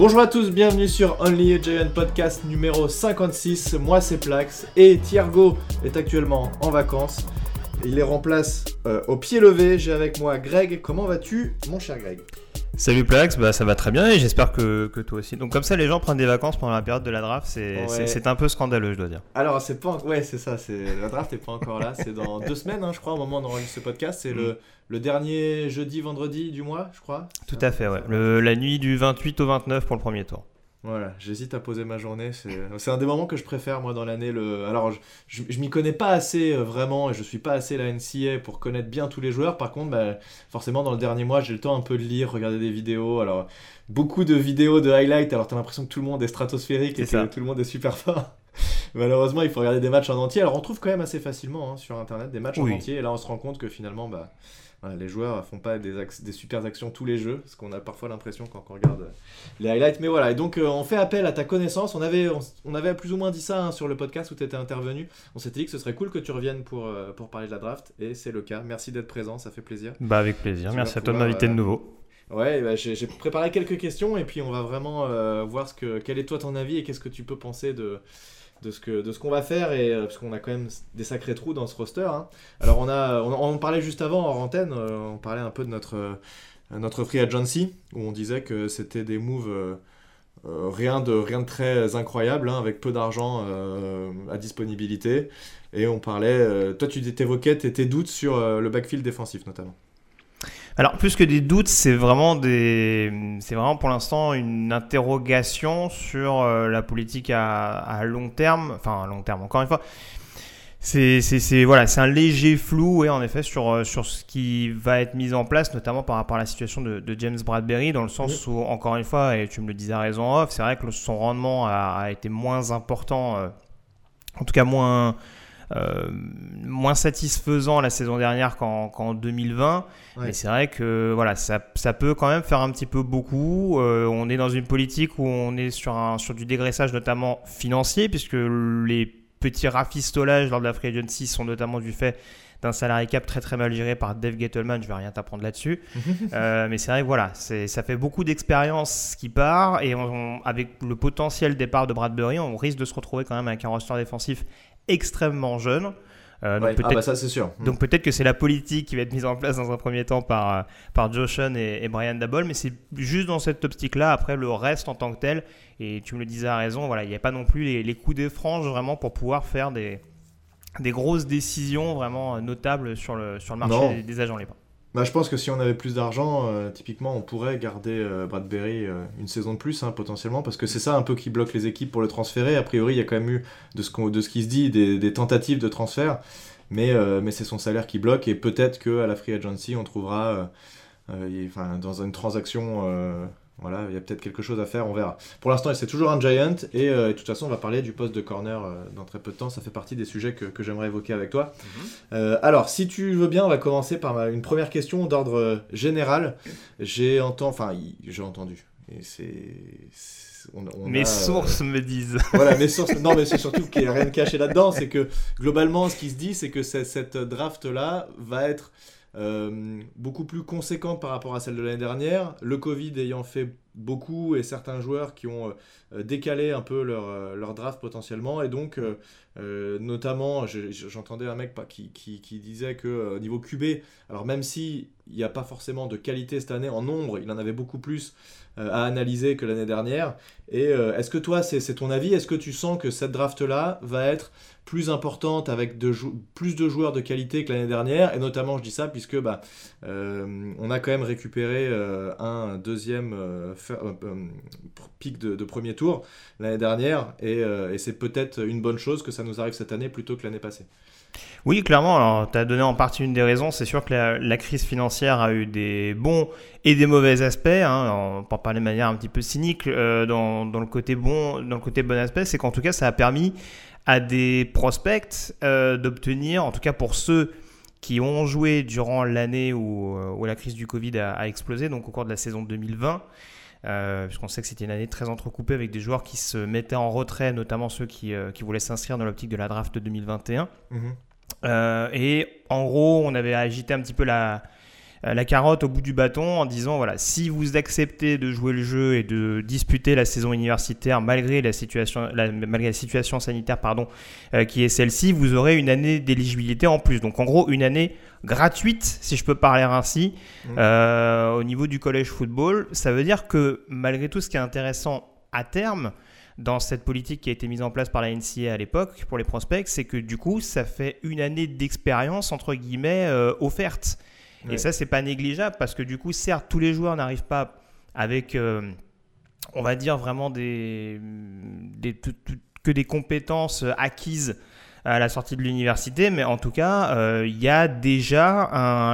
Bonjour à tous, bienvenue sur Only a Giant Podcast numéro 56. Moi c'est Plax et Thiergo est actuellement en vacances. Il les remplace euh, au pied levé. J'ai avec moi Greg. Comment vas-tu, mon cher Greg? Salut Plax, bah, ça va très bien et j'espère que, que, toi aussi. Donc comme ça, les gens prennent des vacances pendant la période de la draft, c'est un peu scandaleux, je dois dire. Alors c'est pas, ouais, c'est ça, la draft n'est pas encore là, c'est dans deux semaines, hein, je crois, au moment où on enregistre ce podcast, c'est le, le dernier jeudi, vendredi du mois, je crois. Tout à fait, ouais. Le, la nuit du 28 au 29 pour le premier tour. Voilà, j'hésite à poser ma journée. C'est un des moments que je préfère, moi, dans l'année. Le... Alors, je, je, m'y connais pas assez, euh, vraiment, et je suis pas assez la NCA pour connaître bien tous les joueurs. Par contre, bah, forcément, dans le dernier mois, j'ai le temps un peu de lire, regarder des vidéos. Alors, beaucoup de vidéos de highlights. Alors, t'as l'impression que tout le monde est stratosphérique et que tout le monde est super fort. Malheureusement, il faut regarder des matchs en entier. Alors, on trouve quand même assez facilement hein, sur Internet des matchs en entier. Et là, on se rend compte que finalement, bah les joueurs font pas des, des super actions tous les jeux, parce qu'on a parfois l'impression quand on regarde les highlights. Mais voilà, et donc euh, on fait appel à ta connaissance. On avait, on, avait plus ou moins dit ça hein, sur le podcast où tu étais intervenu. On s'était dit que ce serait cool que tu reviennes pour, euh, pour parler de la draft, et c'est le cas. Merci d'être présent, ça fait plaisir. Bah avec plaisir, merci à toi de m'inviter de nouveau. Ouais, bah, j'ai préparé quelques questions et puis on va vraiment euh, voir ce que, quel est toi ton avis et qu'est-ce que tu peux penser de, de ce que de ce qu'on va faire et euh, parce qu'on a quand même des sacrés trous dans ce roster. Hein. Alors on a on, en parlait juste avant en antenne, euh, on parlait un peu de notre euh, notre free agency où on disait que c'était des moves rien de rien de très incroyable hein, avec peu d'argent à disponibilité et on parlait toi tu t'évoquais tes doutes sur le backfield défensif notamment. Alors, plus que des doutes, c'est vraiment, des... c'est vraiment pour l'instant une interrogation sur euh, la politique à, long terme. Enfin, à long terme, encore une fois. C'est, voilà, c'est un léger flou, et en effet, sur, euh, sur ce qui va être mis en place, notamment par rapport à la situation de, James Bradbury, dans le sens où, encore une fois, et tu me le disais à raison off, c'est vrai que son rendement a, été moins important, euh, en tout cas moins moins satisfaisant la saison dernière qu'en 2020. Mais c'est vrai que voilà, ça, ça, peut quand même faire un petit peu beaucoup. Euh, on est dans une politique où on est sur, un, sur du dégraissage notamment financier, puisque les petits rafistolages lors de la free agency sont notamment du fait d'un salarié cap très très mal géré par Dave Gettleman, je vais rien t'apprendre là-dessus. Euh, mais c'est vrai que voilà, ça fait beaucoup d'expérience qui part et avec le potentiel départ de Bradbury, on risque de se retrouver quand même avec un roster défensif extrêmement jeune. Euh, donc ah bah ça c'est sûr. Donc peut-être que c'est la politique qui va être mise en place dans un premier temps par, euh, par Joshen et, Brian Dabol, mais c'est juste dans cette optique-là. Après le reste en tant que tel, et tu me le disais à raison, voilà, il n'y a pas non plus les, les coups de frange vraiment pour pouvoir faire des, des grosses décisions vraiment notables sur le, sur le marché des, agents libres. Bah, je pense que si on avait plus d'argent, euh, typiquement, on pourrait garder euh, Bradbury euh, une saison de plus, hein, potentiellement, parce que c'est ça un peu qui bloque les équipes pour le transférer. A priori, il y a quand même eu, de ce, de ce qui se dit, des, tentatives de transfert, mais, mais c'est son salaire qui bloque, et peut-être qu'à la free agency, on trouvera, enfin, dans une transaction voilà, il y a peut-être quelque chose à faire, on verra. Pour l'instant, c'est toujours un giant, et, euh, de toute façon, on va parler du poste de corner euh, dans très peu de temps. Ça fait partie des sujets que, j'aimerais évoquer avec toi. Mhm. Euh, alors, si tu veux bien, on va commencer par une première question d'ordre général. J'ai entendu, enfin, j'ai entendu, et c'est. mes sources me disent. Voilà, mes sources. Non, mais c'est surtout qu'il n'y a rien de caché là-dedans. C'est que globalement, ce qui se dit, c'est que cette draft-là va être beaucoup plus conséquente par rapport à celle de l'année dernière. Le Covid ayant fait beaucoup et certains joueurs qui ont euh, décalé un peu leur, euh, leur, draft potentiellement. Et donc, notamment, j'entendais un mec qui, qui, disait que niveau QB, alors même si n'y a pas forcément de qualité cette année en nombre, il en avait beaucoup plus à analyser que l'année dernière. Et est-ce que toi, c'est ton avis? Est-ce que tu sens que cette draft-là va être plus importante avec de plus de joueurs de qualité que l'année dernière? Et notamment, je dis ça puisque bah, euh, on a quand même récupéré euh, un deuxième euh, pic de, premier tour l'année dernière. Et, c'est peut-être une bonne chose que ça nous arrive cette année plutôt que l'année passée. Oui, clairement. Alors, tu as donné en partie une des raisons. C'est sûr que la, crise financière a eu des bons et des mauvais aspects. Hein, pour parler de manière un petit peu cynique, dans, le côté bon, dans le côté bon aspect, c'est qu'en tout cas, ça a permis à des prospects euh, d'obtenir, en tout cas pour ceux qui ont joué durant l'année où, euh, où, la crise du Covid a, explosé, donc au cours de la saison 2020, euh, puisqu'on sait que c'était une année très entrecoupée avec des joueurs qui se mettaient en retrait, notamment ceux qui, qui voulaient s'inscrire dans l'optique de la draft 2021. Mhm. et en gros, on avait agité un petit peu la, euh, la carotte au bout du bâton en disant voilà, si vous acceptez de jouer le jeu et de disputer la saison universitaire malgré la situation, malgré la situation sanitaire pardon, euh, qui est celle-ci, vous aurez une année d'éligibilité en plus. Donc en gros, une année gratuite, si je peux parler ainsi, mmh. euh, au niveau du collège football. Ça veut dire que malgré tout, ce qui est intéressant à terme, dans cette politique qui a été mise en place par la NCA à l'époque pour les prospects, c'est que du coup, ça fait une année d'expérience entre guillemets offerte. Et ça, c'est pas négligeable parce que du coup, certes, tous les joueurs n'arrivent pas avec, euh, on va dire, vraiment des, que des compétences acquises à la sortie de l'université, mais en tout cas, euh, il y a déjà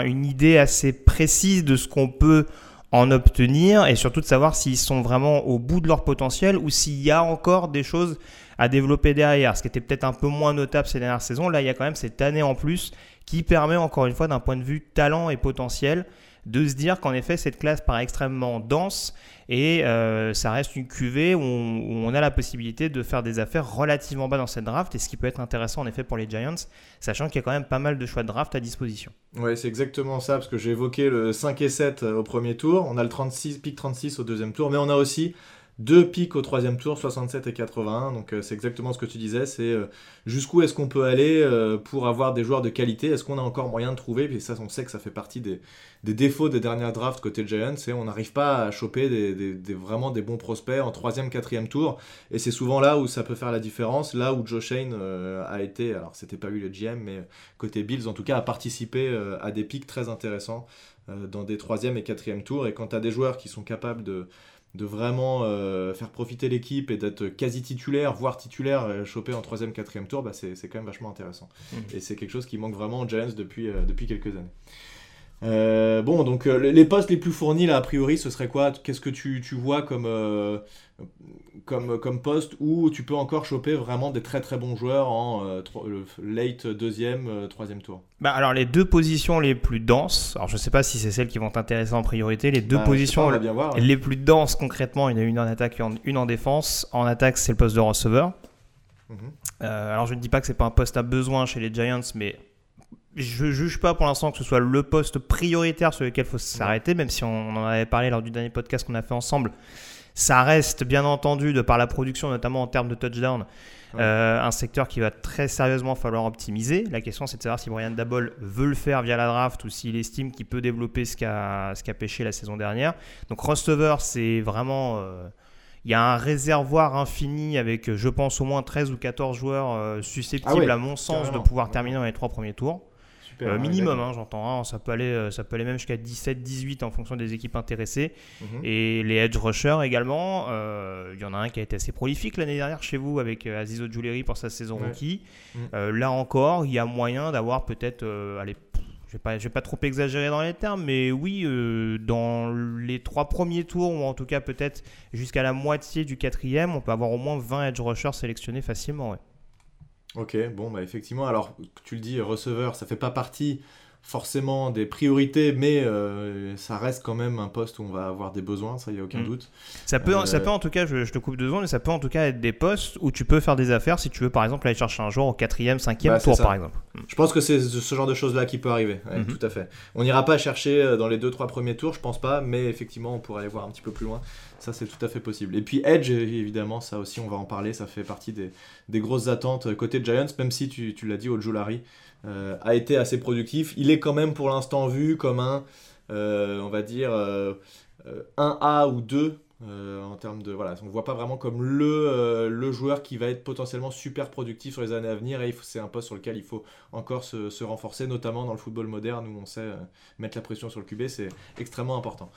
une idée assez précise de ce qu'on peut en obtenir et surtout de savoir s'ils sont vraiment au bout de leur potentiel ou s'il y a encore des choses à développer derrière. Ce qui était peut-être un peu moins notable ces dernières saisons. Là, il y a quand même cette année en plus qui permet encore une fois d'un point de vue talent et potentiel de se dire qu'en effet cette classe paraît extrêmement dense et euh, ça reste une cuvée où on, a la possibilité de faire des affaires relativement bas dans cette draft et ce qui peut être intéressant en effet pour les Giants sachant qu'il y a quand même pas mal de choix de draft à disposition. Ouais c'est exactement ça parce que j'ai évoqué le 5 et 7 au premier tour, on a le 36, pick 36 au deuxième tour mais on a aussi deux pics au troisième tour, 67 et 81. Donc euh, c'est exactement ce que tu disais. C'est euh, jusqu'où est-ce qu'on peut aller euh, pour avoir des joueurs de qualité? Est-ce qu'on a encore moyen de trouver? Et ça, on sait que ça fait partie des, défauts des dernières drafts côté Giants. C'est on n'arrive pas à choper des, vraiment des bons prospects en troisième, quatrième tour. Et c'est souvent là où ça peut faire la différence. Là où Joe Shane a été, alors c'était pas lui le GM, mais côté Bills en tout cas, a participé à des pics très intéressants dans des troisième et quatrième tours. Et quand tu des joueurs qui sont capables de de vraiment euh, faire profiter l'équipe et d'être quasi titulaire, voire titulaire, euh, chopé en troisième, quatrième tour, bah c'est quand même vachement intéressant. Mmh. Et c'est quelque chose qui manque vraiment aux Giants depuis, euh, depuis quelques années. Bon, donc les postes les plus fournis, là, a priori, ce serait quoi? Qu'est-ce que tu, tu, vois comme, comme, comme poste où tu peux encore choper vraiment des très très bons joueurs en euh, late deuxième, euh, troisième tour? Bah Alors les deux positions les plus denses, alors je ne sais pas si c'est celles qui vont t'intéresser en priorité, les deux bah, positions les plus denses concrètement, il y en a une en attaque et une en défense. En attaque c'est le poste de receveur. Mhm. Euh, alors je ne dis pas que c'est pas un poste à besoin chez les Giants, mais je juge pas pour l'instant que ce soit le poste prioritaire sur lequel il faut s'arrêter, même si on en avait parlé lors du dernier podcast qu'on a fait ensemble. Ça reste, bien entendu, de par la production, notamment en termes de touchdown, euh, un secteur qui va très sérieusement falloir optimiser. La question, c'est de savoir si Brian Dabol veut le faire via la draft ou s'il estime qu'il peut développer ce qu'a pêché la saison dernière. Donc, Rostover, c'est vraiment. Euh, il y a un réservoir infini avec, je pense, au moins 13 ou 14 joueurs euh, susceptibles, ah à mon sens, de pouvoir terminer dans les trois premiers tours. Euh, minimum, hein, j'entends. Hein, ça, peut aller, euh, ça peut aller même jusqu'à 17-18 en fonction des équipes intéressées. Mhm. Et les edge rushers également. Euh, il y en a un qui a été assez prolifique l'année dernière chez vous avec Aziz Ojuleri pour sa saison rookie. Mhm. là encore, il y a moyen d'avoir peut-être. allez, je vais pas, vais pas trop exagérer dans les termes, mais oui, dans les trois premiers tours, ou en tout cas peut-être jusqu'à la moitié du quatrième, on peut avoir au moins 20 edge rushers sélectionnés facilement. Ouais. Ok, bon, bah effectivement, alors tu le dis, receveur, ça fait pas partie forcément des priorités, mais euh, ça reste quand même un poste où on va avoir des besoins, ça y a aucun mm. doute. Ça peut, ça euh, peut en tout cas, je, te coupe deux secondes, mais ça peut en tout cas être des postes où tu peux faire des affaires si tu veux par exemple aller chercher un joueur au quatrième, cinquième bah, tour par exemple. Mm. Je pense que c'est ce genre de choses-là qui peut arriver, mm-hmm. tout à fait. On n'ira pas chercher euh, dans les deux trois premiers tours, je pense pas, mais effectivement on pourrait aller voir un petit peu plus loin. Ça, c'est tout à fait possible. Et puis Edge, évidemment, ça aussi, on va en parler. Ça fait partie des, des grosses attentes côté Giants, même si tu, tu l'as dit, Ojulari euh, a été assez productif. Il est quand même pour l'instant vu comme un, euh, on va dire, 1A euh, ou 2 euh, en termes de voilà, on ne voit pas vraiment comme le, euh, le joueur qui va être potentiellement super productif sur les années à venir et c'est un poste sur lequel il faut encore se, renforcer, notamment dans le football moderne où on sait euh, mettre la pression sur le QB, c'est extrêmement important.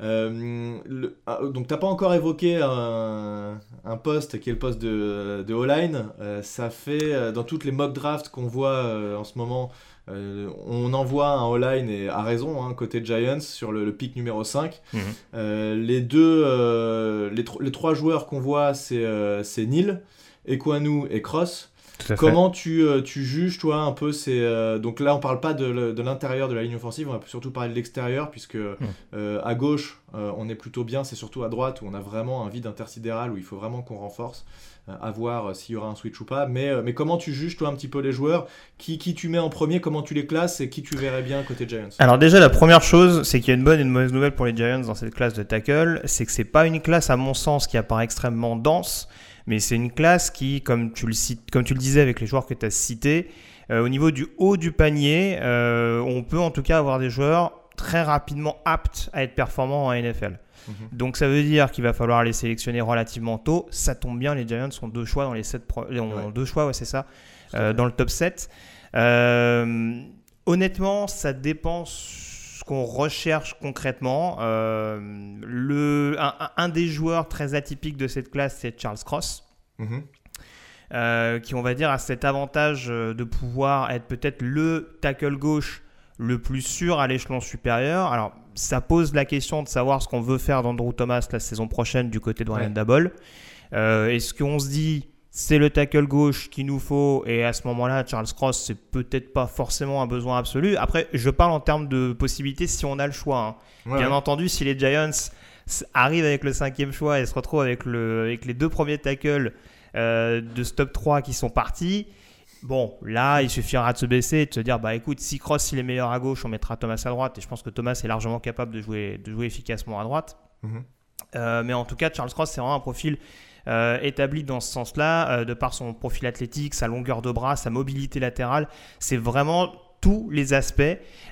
Le, ah, donc t'as pas encore évoqué un, un, poste qui est le poste de, de O-line, ça fait dans toutes les mock drafts qu'on voit en ce moment euh, on envoie un all-line et à raison, hein, côté Giants, sur le, pic numéro 5. Mhm. Euh, les deux, euh, les, trois joueurs qu'on voit, c'est Neil, Ekwanu et Cross. Comment tu, euh, tu, juges, toi, un peu ces. Euh, donc là, on parle pas de, de l'intérieur de la ligne offensive, on va surtout parler de l'extérieur, puisque euh, à gauche, on est plutôt bien, c'est surtout à droite où on a vraiment un vide intersidéral où il faut vraiment qu'on renforce, à voir s'il y aura un switch ou pas. Mais, mais comment tu juges, toi, un petit peu les joueurs? Qui, qui tu mets en premier, comment tu les classes? Et qui tu verrais bien côté Giants? Alors, déjà, la première chose, c'est qu'il y a une bonne et une mauvaise nouvelle pour les Giants dans cette classe de tackle, c'est que c'est pas une classe, à mon sens, qui apparaît extrêmement dense mais c'est une classe qui, comme tu le, cites, comme tu le disais avec les joueurs que tu as cités, euh, au niveau du haut du panier, euh, on peut en tout cas avoir des joueurs très rapidement aptes à être performants en NFL. Mhm. Donc ça veut dire qu'il va falloir les sélectionner relativement tôt. Ça tombe bien, les Giants ont deux choix dans les sept ont deux choix, ouais, c'est ça, euh, dans le top 7. honnêtement, ça dépend qu'on recherche concrètement. Euh, le, un, des joueurs très atypiques de cette classe, c'est Charles Cross. Mhm. Euh, qui, on va dire, a cet avantage euh, de pouvoir être peut-être le tackle gauche le plus sûr à l'échelon supérieur. Alors, ça pose la question de savoir ce qu'on veut faire d'Andrew Thomas la saison prochaine du côté de Ryan Dabble. Est-ce qu'on se dit c'est le tackle gauche qu'il nous faut et à ce moment-là, Charles Cross, c'est peut-être pas forcément un besoin absolu. Après, je parle en termes de possibilités si on a le choix. Hein. Bien entendu, si les Giants arrivent avec le cinquième choix et se retrouvent avec, le, avec les deux premiers tackles euh, de stop 3 qui sont partis, bon, là, il suffira de se baisser et de se dire, bah écoute, si Cross il est meilleur à gauche, on mettra Thomas à droite et je pense que Thomas est largement capable de jouer, de jouer efficacement à droite. Mhm. Euh, mais en tout cas, Charles Cross, c'est vraiment un profil euh, établi dans ce sens-là, euh, de par son profil athlétique, sa longueur de bras, sa mobilité latérale. C'est vraiment tous les aspects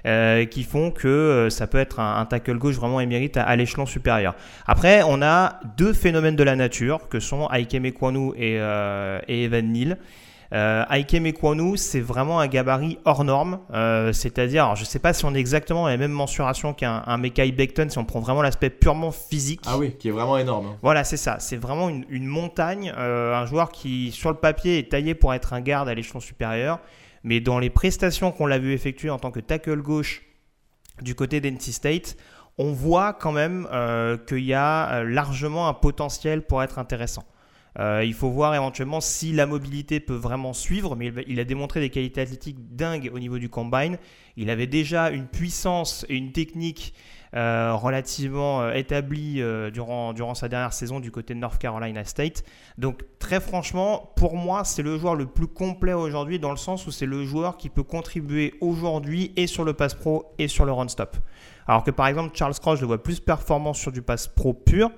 euh, qui font que ça peut être un, tackle gauche vraiment émérite à, l'échelon supérieur. Après, on a deux phénomènes de la nature que sont Aikem Ekwanu et, et Evan Neal. Euh, Aikem Ekwonu, c'est vraiment un gabarit hors norme. Euh, c'est-à-dire, je ne sais pas si on est exactement à la même mensuration qu'un un Mekai Beckton, si on prend vraiment l'aspect purement physique. Ah oui, qui est vraiment énorme. Hein. Voilà, c'est ça. C'est vraiment une, montagne. Euh, un joueur qui, sur le papier, est taillé pour être un garde à l'échelon supérieur. Mais dans les prestations qu'on l'a vu effectuer en tant que tackle gauche du côté d'NC State, on voit quand même qu'il y a largement un potentiel pour être intéressant. Euh, il faut voir éventuellement si la mobilité peut vraiment suivre, mais il, a démontré des qualités athlétiques dingues au niveau du combine. Il avait déjà une puissance et une technique euh, relativement euh, établie durant, durant sa dernière saison du côté de North Carolina State. Donc très franchement, pour moi, c'est le joueur le plus complet aujourd'hui dans le sens où c'est le joueur qui peut contribuer aujourd'hui et sur le pass pro et sur le run stop. Alors que par exemple Charles Cross, je le vois plus performant sur du pass pro pur,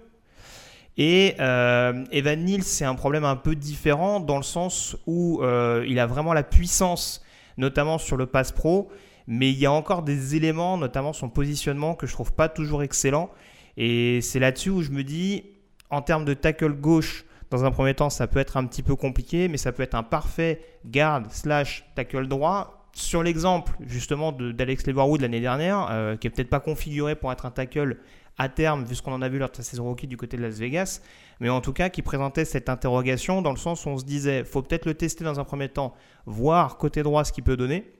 et euh, Evan Neal, c'est un problème un peu différent dans le sens où euh, il a vraiment la puissance, notamment sur le pass pro, mais il y a encore des éléments, notamment son positionnement, que je trouve pas toujours excellent. Et c'est là-dessus où je me dis, en termes de tackle gauche, dans un premier temps, ça peut être un petit peu compliqué, mais ça peut être un parfait garde slash tackle droit. Sur l'exemple justement d'Alex Leverwood l'année dernière, euh, qui est peut-être pas configuré pour être un tackle à terme, vu ce qu'on en a vu lors de sa saison rookie du côté de Las Vegas, mais en tout cas qui présentait cette interrogation dans le sens où on se disait, faut peut-être le tester dans un premier temps, voir côté droit ce qu'il peut donner,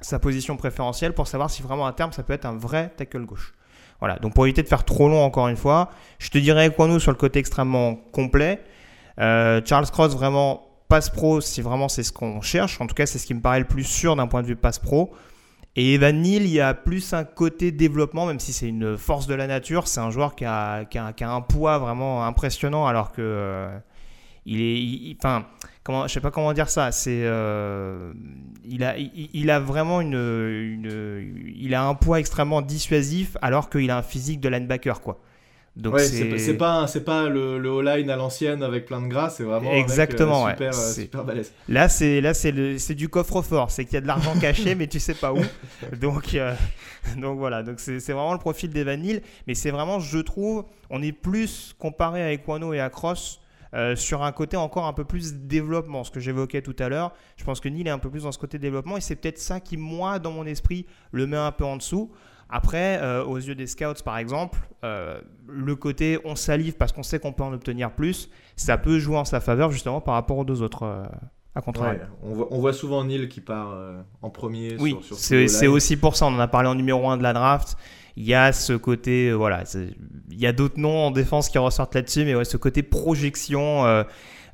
sa position préférentielle pour savoir si vraiment à terme ça peut être un vrai tackle gauche. Voilà, donc pour éviter de faire trop long encore une fois, je te dirais nous sur le côté extrêmement complet. Euh, Charles Cross vraiment passe pro si vraiment c'est ce qu'on cherche. En tout cas, c'est ce qui me paraît le plus sûr d'un point de vue passe pro. Et Evan Neal, il y a plus un côté développement, même si c'est une force de la nature. C'est un joueur qui a, qui, a, un poids vraiment impressionnant, alors que euh, il est, enfin, comment, je sais pas comment dire ça. C'est, euh, il a, il, a vraiment une, une, il a un poids extrêmement dissuasif, alors qu'il a un physique de linebacker, quoi. Donc c'est pas c'est pas le, le line à l'ancienne avec plein de gras, c'est vraiment exactement un super, euh, super balèze. Là c'est là c'est du coffre-fort, c'est qu'il y a de l'argent caché mais tu sais pas où. Donc euh, donc voilà, donc c'est vraiment le profil des Vanille, mais c'est vraiment je trouve on est plus comparé à Equano et à Cross euh, sur un côté encore un peu plus développement, ce que j'évoquais tout à l'heure. Je pense que Neil est un peu plus dans ce côté développement et c'est peut-être ça qui, moi, dans mon esprit, le met un peu en dessous. Après, euh, aux yeux des scouts, par exemple, euh, le côté on salive parce qu'on sait qu'on peut en obtenir plus, ça peut jouer en sa faveur justement par rapport aux deux autres. Euh, à on, voit, souvent Neil qui part en premier. Oui, c'est aussi pour ça. On en a parlé en numéro 1 de la draft. Il y a ce côté, voilà, il y a d'autres noms en défense qui ressortent là-dessus, mais ouais, ce côté projection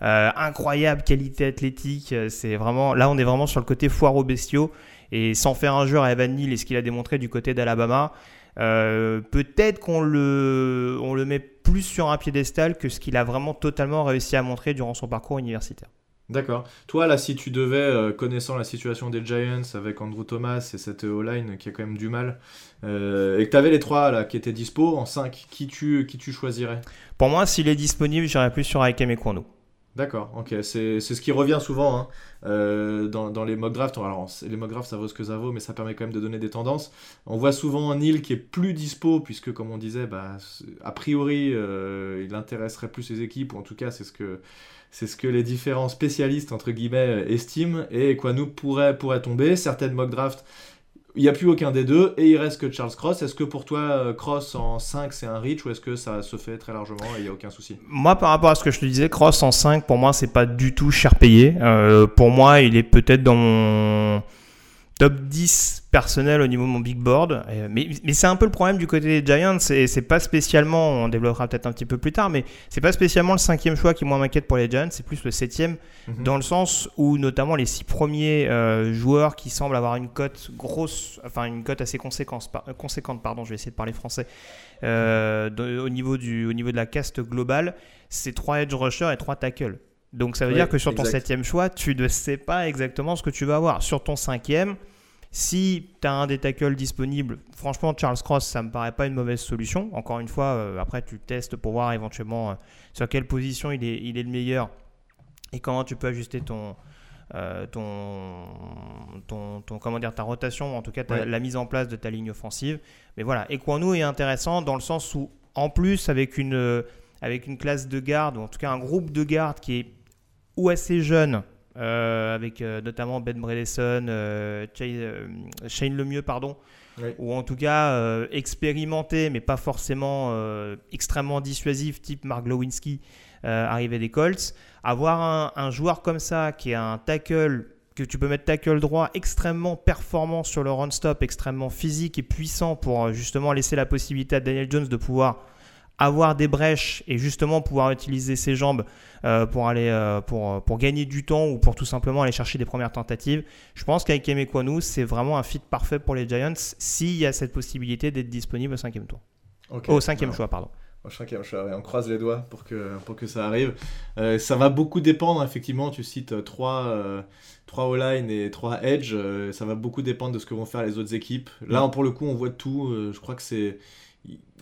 incroyable qualité athlétique. C'est vraiment là, on est vraiment sur le côté foire bestiaux. Et sans faire un à Evan Neal et ce qu'il a démontré du côté d'Alabama, peut-être qu'on le, on le met plus sur un piédestal que ce qu'il a vraiment totalement réussi à montrer durant son parcours universitaire. D'accord. Toi, là, si tu devais, euh, connaissant la situation des Giants avec Andrew Thomas et cette O-line qui a quand même du mal, euh, et que tu avais les trois là, qui étaient dispo en 5, qui tu, qui tu choisirais? Pour moi, s'il est disponible, j'irais plus sur Aikem et. D'accord, ok. C'est ce qui revient souvent hein, euh, dans, dans, les mock drafts. Alors, les mock drafts, ça vaut ce que ça vaut, mais ça permet quand même de donner des tendances. On voit souvent un Neil qui est plus dispo, puisque, comme on disait, bah, a priori, il intéresserait plus ses équipes, ou en tout cas, c'est ce que c'est ce que les différents spécialistes, entre guillemets, estiment, et quoi nous pourrait, pourrait tomber. Certaines mock drafts, il n'y a plus aucun des deux, et il reste que Charles Cross. Est-ce que pour toi, euh, Cross en 5, c'est un reach, ou est-ce que ça se fait très largement et il n'y a aucun souci? Moi, par rapport à ce que je te disais, Cross en 5, pour moi, c'est pas du tout cher payé. Euh, pour moi, il est peut-être dans mon top 10 personnel au niveau de mon big board. Mais, mais c'est un peu le problème du côté des Giants. C'est pas spécialement, on développera peut-être un petit peu plus tard, mais c'est pas spécialement le cinquième choix qui moi m'inquiète pour les Giants. C'est plus le septième, mhm. dans le sens où notamment les six premiers euh, joueurs qui semblent avoir une cote grosse, enfin une cote assez conséquente, conséquente, pardon, je vais essayer de parler français, euh, au, niveau du, au niveau de la caste globale, c'est trois edge rushers et trois tackles. Donc ça veut dire que sur ton septième choix, tu ne sais pas exactement ce que tu vas avoir. Sur ton cinquième, si tu as un des tackles disponible, franchement, Charles Cross, ça me paraît pas une mauvaise solution. Encore une fois, euh, après, tu testes pour voir éventuellement euh, sur quelle position il est, il est le meilleur et comment tu peux ajuster ton, euh, ton, ton, comment dire, ta rotation, en tout cas la mise en place de ta ligne offensive. Mais voilà, Ekwanu est intéressant dans le sens où, en plus, avec une, avec une classe de garde, ou en tout cas un groupe de garde qui est ou assez jeune, euh, avec euh, notamment Ben Bredesen, euh, Shane Lemieux, pardon, ou en tout cas expérimenté, mais pas forcément extrêmement dissuasif, type Mark Glowinski, arrivé des Colts. Avoir un, un, joueur comme ça, qui est un tackle, que tu peux mettre tackle droit, extrêmement performant sur le run-stop, extrêmement physique et puissant pour justement laisser la possibilité à Daniel Jones de pouvoir avoir des brèches et justement pouvoir utiliser ses jambes euh, pour, aller, euh, pour, pour gagner du temps ou pour tout simplement aller chercher des premières tentatives. Je pense qu'avec Emekwanu, c'est vraiment un fit parfait pour les Giants s'il y a cette possibilité d'être disponible au cinquième tour. Au cinquième choix, pardon. Au cinquième choix, on croise les doigts pour que, pour que ça arrive. Euh, ça va beaucoup dépendre, effectivement, tu cites trois, trois O-line et trois edge, ça va beaucoup dépendre de ce que vont faire les autres équipes. Là, pour le coup, on voit tout, je crois que c'est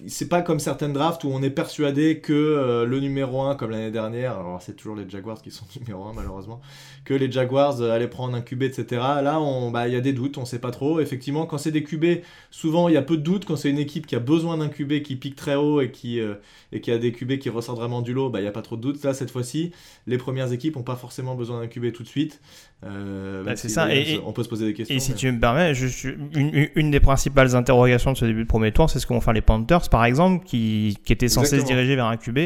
c'est pas comme certaines drafts où on est persuadé que euh, le numéro 1, comme l'année dernière, alors c'est toujours les Jaguars qui sont numéro 1 malheureusement, que les Jaguars euh, allaient prendre un QB, etc. Là, bah, il y a des doutes, on sait pas trop. Effectivement, quand c'est des QB, souvent il y a peu de doutes. Quand c'est une équipe qui a besoin d'un QB qui pique très haut et qui, euh, a des QB qui ressortent vraiment du lot, bah, il n'y a pas trop de doutes. Là, cette fois-ci, les premières équipes n'ont pas forcément besoin d'un QB tout de suite. Bah, c'est ça, et, on peut se poser des questions. Et si tu me permets, une, une, des principales interrogations de ce début de premier tour, c'est ce que vont faire les Panthers par exemple, qui, qui était censé se diriger vers un QB.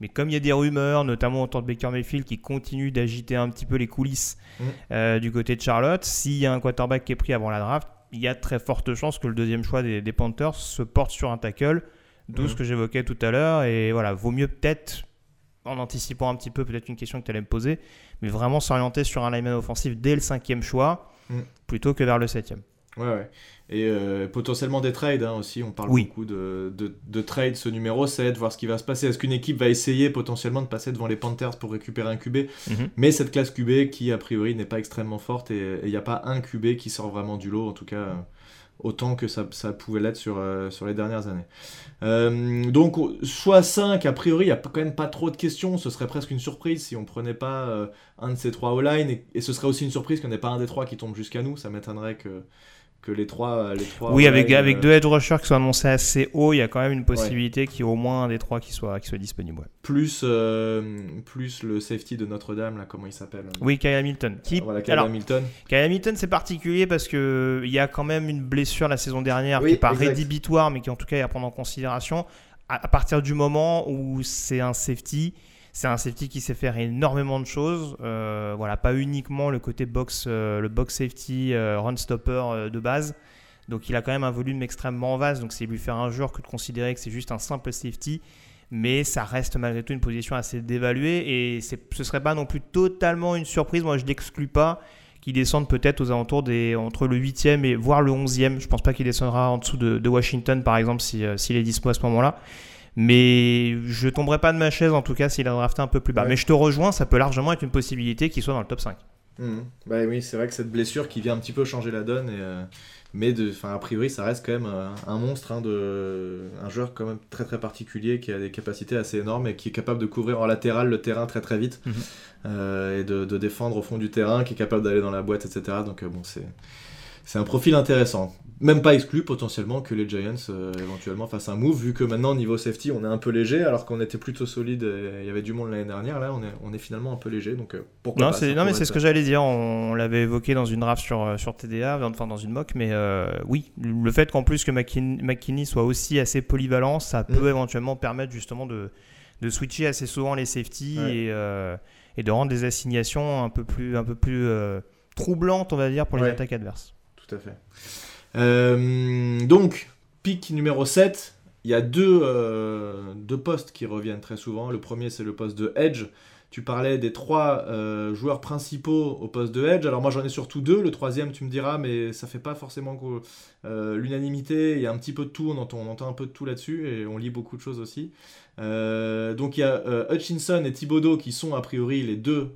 Mais comme il y a des rumeurs, notamment autour de Baker Mayfield, qui continuent d'agiter un petit peu les coulisses mm. euh, du côté de Charlotte, s'il y a un quarterback qui est pris avant la draft, il y a très forte chance que le deuxième choix des, Panthers se porte sur un tackle, d'où mm. ce que j'évoquais tout à l'heure. Et voilà, vaut mieux peut-être, en anticipant un petit peu peut-être une question que tu allais me poser, mais vraiment s'orienter sur un lineman offensif dès le cinquième choix, mm. plutôt que vers le septième. Ouais, ouais. Et euh, potentiellement des trades hein, aussi. On parle beaucoup de, de, trades, ce numéro 7, voir ce qui va se passer. Est-ce qu'une équipe va essayer potentiellement de passer devant les Panthers pour récupérer un QB mhm. Mais cette classe QB qui, a priori, n'est pas extrêmement forte et il n'y a pas un QB qui sort vraiment du lot, en tout cas autant que ça, pouvait l'être sur, euh, sur les dernières années. Euh, donc, soit 5, a priori, il n'y a quand même pas trop de questions. Ce serait presque une surprise si on prenait pas un de ces trois O-line. Et, et, ce serait aussi une surprise qu'on n'ait pas un des trois qui tombe jusqu'à nous. Ça m'étonnerait que les trois. Les trois oui, avec, avec euh, deux edge rushers qui sont annoncés assez haut, il y a quand même une possibilité qu'il y ait au moins un des trois qui soit, qui soit disponible. Plus, euh, plus le safety de Notre-Dame, là, comment il s'appelle Oui, Kyle Hamilton. Qui... Voilà, Kyle Hamilton. Kyle Hamilton, c'est particulier parce qu'il y a quand même une blessure la saison dernière qui n'est pas rédhibitoire, mais qui en tout cas est à prendre en considération. à partir du moment où c'est un safety, c'est un safety qui sait faire énormément de choses. Euh, voilà, pas uniquement le côté box, euh, le box safety, euh, run stopper de base. Donc il a quand même un volume extrêmement vaste. Donc c'est lui faire un jour que de considérer que c'est juste un simple safety. mais ça reste malgré tout une position assez dévaluée et ce ne serait pas non plus totalement une surprise. Moi, je n'exclus pas qu'il descende peut-être aux alentours des entre le 8e et voire le 11e. Je pense pas qu'il descendra en dessous de, Washington, par exemple, s'il si, est dispo à ce moment-là. Mais je tomberai pas de ma chaise en tout cas s'il a drafté un peu plus bas. Mais je te rejoins, ça peut largement être une possibilité qu'il soit dans le top 5. Mmh. Bah oui, c'est vrai que cette blessure qui vient un petit peu changer la donne et, euh, mais de, a priori, ça reste quand même euh, un, monstre, hein, de, un joueur quand même très très particulier qui a des capacités assez énormes et qui est capable de couvrir en latéral le terrain très très vite mhm. euh, et de, de, défendre au fond du terrain, qui est capable d'aller dans la boîte, etc. Donc bon, c'est c'est un profil intéressant même pas exclu potentiellement que les Giants euh, éventuellement fassent un move, vu que maintenant niveau safety on est un peu léger, alors qu'on était plutôt solide, et il y avait du monde l'année dernière, là on est, on est finalement un peu léger, donc euh, pourquoi non, pas Non mais c'est ce que j'allais dire, on, l'avait évoqué dans une draft sur, euh, sur TDA, enfin dans une mock, mais oui, le fait qu'en plus que McKinney soit aussi assez polyvalent, ça peut mm. éventuellement permettre justement de, de switcher assez souvent les safety et, et de rendre des assignations un peu plus, un peu plus troublantes, on va dire, pour les attaques adverses. Tout à fait. Euh, donc, pic numéro 7, il y a deux, euh, deux, postes qui reviennent très souvent. Le premier, c'est le poste de Edge. Tu parlais des trois euh, joueurs principaux au poste de Edge. Alors moi, j'en ai surtout deux. Le troisième, tu me diras, mais ça fait pas forcément l'unanimité. Il y a un petit peu de tout. On entend, on entend un peu de tout là-dessus et on lit beaucoup de choses aussi. donc il y a Hutchinson et Thibodeau qui sont a priori les deux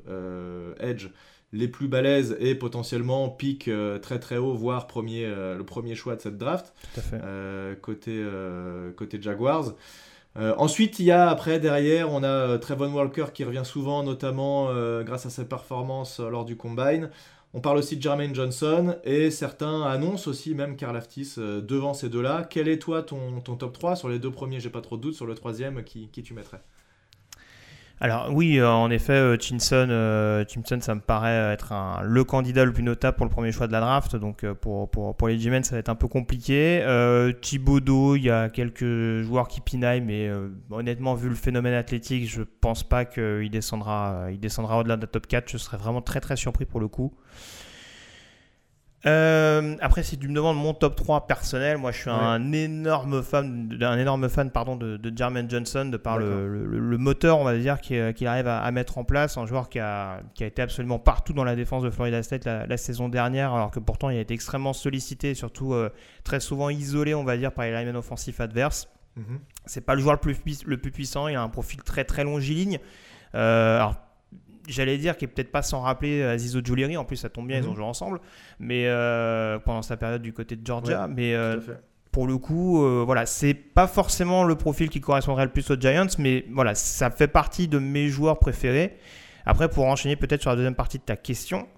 Edge les plus balèzes et potentiellement pique euh, très très haut, voire premier, euh, le premier choix de cette draft euh, côté, côté Jaguars. ensuite, il y a après derrière, on a Trevon Walker qui revient souvent, notamment grâce à ses performances lors du combine. On parle aussi de Jermaine Johnson et certains annoncent aussi même Karl Aftis devant ces deux-là. Quel est toi ton, ton top 3 Sur les deux premiers, j'ai pas trop de doute. Sur le troisième, qui, qui tu mettrais alors oui, euh, en effet, euh, Chinson, euh, ça me paraît être le candidat le plus notable pour le premier choix de la draft. Donc pour, les G-Men, ça va être un peu compliqué. Euh, il y a quelques joueurs qui pinaillent, mais honnêtement, vu le phénomène athlétique, je pense pas qu'il descendra, il descendra au-delà de la top 4. Je serais vraiment très très surpris pour le coup. Euh, après, si tu me demandes mon top 3 personnel, moi je suis un énorme fan, un énorme fan pardon, de, de Jermaine Johnson, de par le, le, moteur, on va dire, qu'il arrive à, mettre en place. Un joueur qui a, qui a, été absolument partout dans la défense de Florida State la, saison dernière, alors que pourtant il a été extrêmement sollicité, surtout euh, très souvent isolé, on va dire, par les linemen offensifs adverses. Mm-hmm. C'est pas le joueur le plus, le plus puissant, il a un profil très très longiligne. Euh, alors, j'allais dire qu'il est peut-être pas sans rappeler euh, Azizo Giuliani, en plus ça tombe bien, ils ont mhm. joué ensemble, mais euh, pendant sa période du côté de Georgia, mais euh, pour le coup, voilà, c'est pas forcément le profil qui correspondrait le plus aux Giants, mais voilà, ça fait partie de mes joueurs préférés. Après, pour enchaîner peut-être sur la deuxième partie de ta question,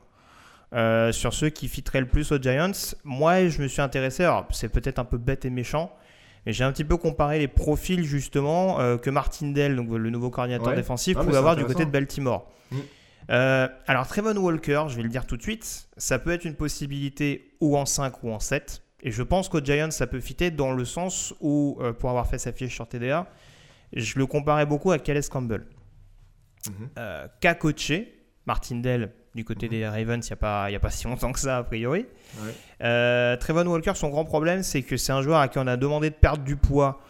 sur ceux qui fitteraient le plus aux Giants, moi je me suis intéressé, alors c'est peut-être un peu bête et méchant, j'ai un petit peu comparé les profils justement que Martin Dell, donc le nouveau coordinateur défensif, pouvait avoir du côté de Baltimore. Mm. Euh, alors, Trevon Walker, je vais le dire tout de suite, ça peut être une possibilité ou en 5 ou en 7. Et je pense qu'au Giants, ça peut fitter dans le sens où, euh, pour avoir fait sa fiche sur TDA, je le comparais beaucoup à Calais Campbell. Mm euh, Qu'a coaché Martindale du côté mhm. des Ravens il n'y a, pas, a pas si longtemps que ça, a priori. Trevon Walker, son grand problème, c'est que c'est un joueur à qui on a demandé de perdre du poids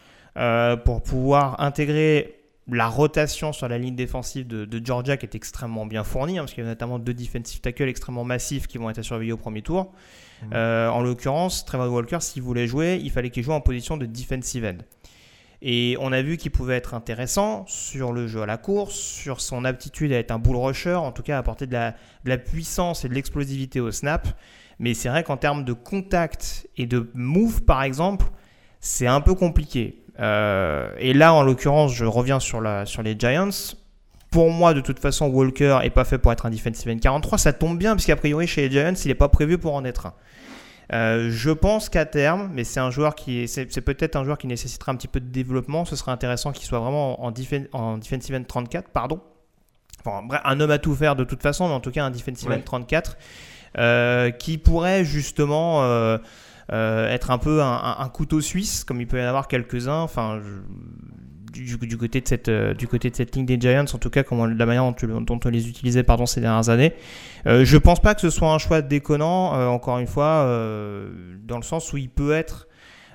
pour pouvoir intégrer la rotation sur la ligne défensive de, Georgia qui est extrêmement bien fournie, hein, parce qu'il y a notamment deux defensive tackles extrêmement massifs qui vont être surveillés au premier tour. Mmh. Euh, en l'occurrence, Trevor Walker, s'il voulait jouer, il fallait qu'il joue en position de defensive end. Et on a vu qu'il pouvait être intéressant sur le jeu à la course, sur son aptitude à être un bull rusher, en tout cas à apporter de la, puissance et de l'explosivité au snap. Mais c'est vrai qu'en termes de contact et de move, par exemple, c'est un peu compliqué. Euh, et là, en l'occurrence, je reviens sur les Giants. Pour moi, de toute façon, Walker est pas fait pour être un defensive end 43. Ça tombe bien, puisqu'a priori, chez les Giants, il n'est pas prévu pour en être un. Euh, je pense qu'à terme, mais c'est un joueur qui c'est, peut-être un joueur qui nécessitera un petit peu de développement. Ce serait intéressant qu'il soit vraiment en, en defensive end 34, pardon. Enfin, bref, un homme à tout faire de toute façon, mais en tout cas un defensive end 34 euh, qui pourrait justement euh, être un peu un, couteau suisse, comme il peut y en avoir quelques-uns. Enfin, du, côté de cette, euh, du côté de cette ligne des Giants, en tout cas, comme la manière dont, on les utilisait pardon, ces dernières années. Euh, je pense pas que ce soit un choix déconnant, encore une fois, dans le sens où il peut être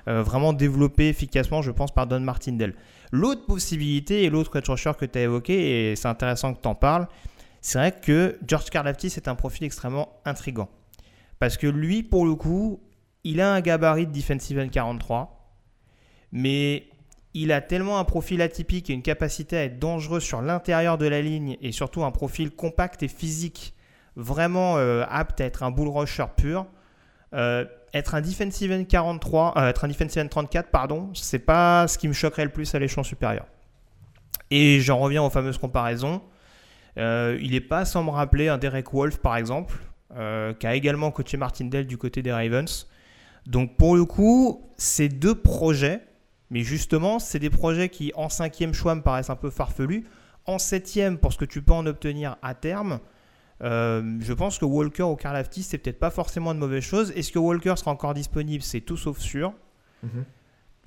vraiment développé efficacement, je pense, par Don Martindale. L'autre possibilité et l'autre edge rusher que tu as évoqué, et c'est intéressant que tu en parles, c'est vrai que George Karlaftis est un profil extrêmement intrigant. Parce que lui, pour le coup, il a un gabarit de defensive end 43, mais il a tellement un profil atypique et une capacité à être dangereux sur l'intérieur de la ligne et surtout un profil compact et physique vraiment euh, apte à être un bull rusher pur. Euh, être un defensive end 43, euh, être un defensive end 34, pardon, c'est pas ce qui me choquerait le plus à l'échelon supérieur. Et j'en reviens aux fameuses comparaisons. il n'est pas sans me rappeler un Derek Wolf par exemple, qui a également coaché Martindale du côté des Ravens. Donc pour le coup, ces deux projets, mais justement, c'est des projets qui en cinquième choix me paraissent un peu farfelus. En septième, pour ce que tu peux en obtenir à terme, euh, je pense que Walker ou Karlaftis, c'est peut-être pas forcément une mauvaise chose. Est-ce que Walker sera encore disponible? C'est tout sauf sûr. Mhm.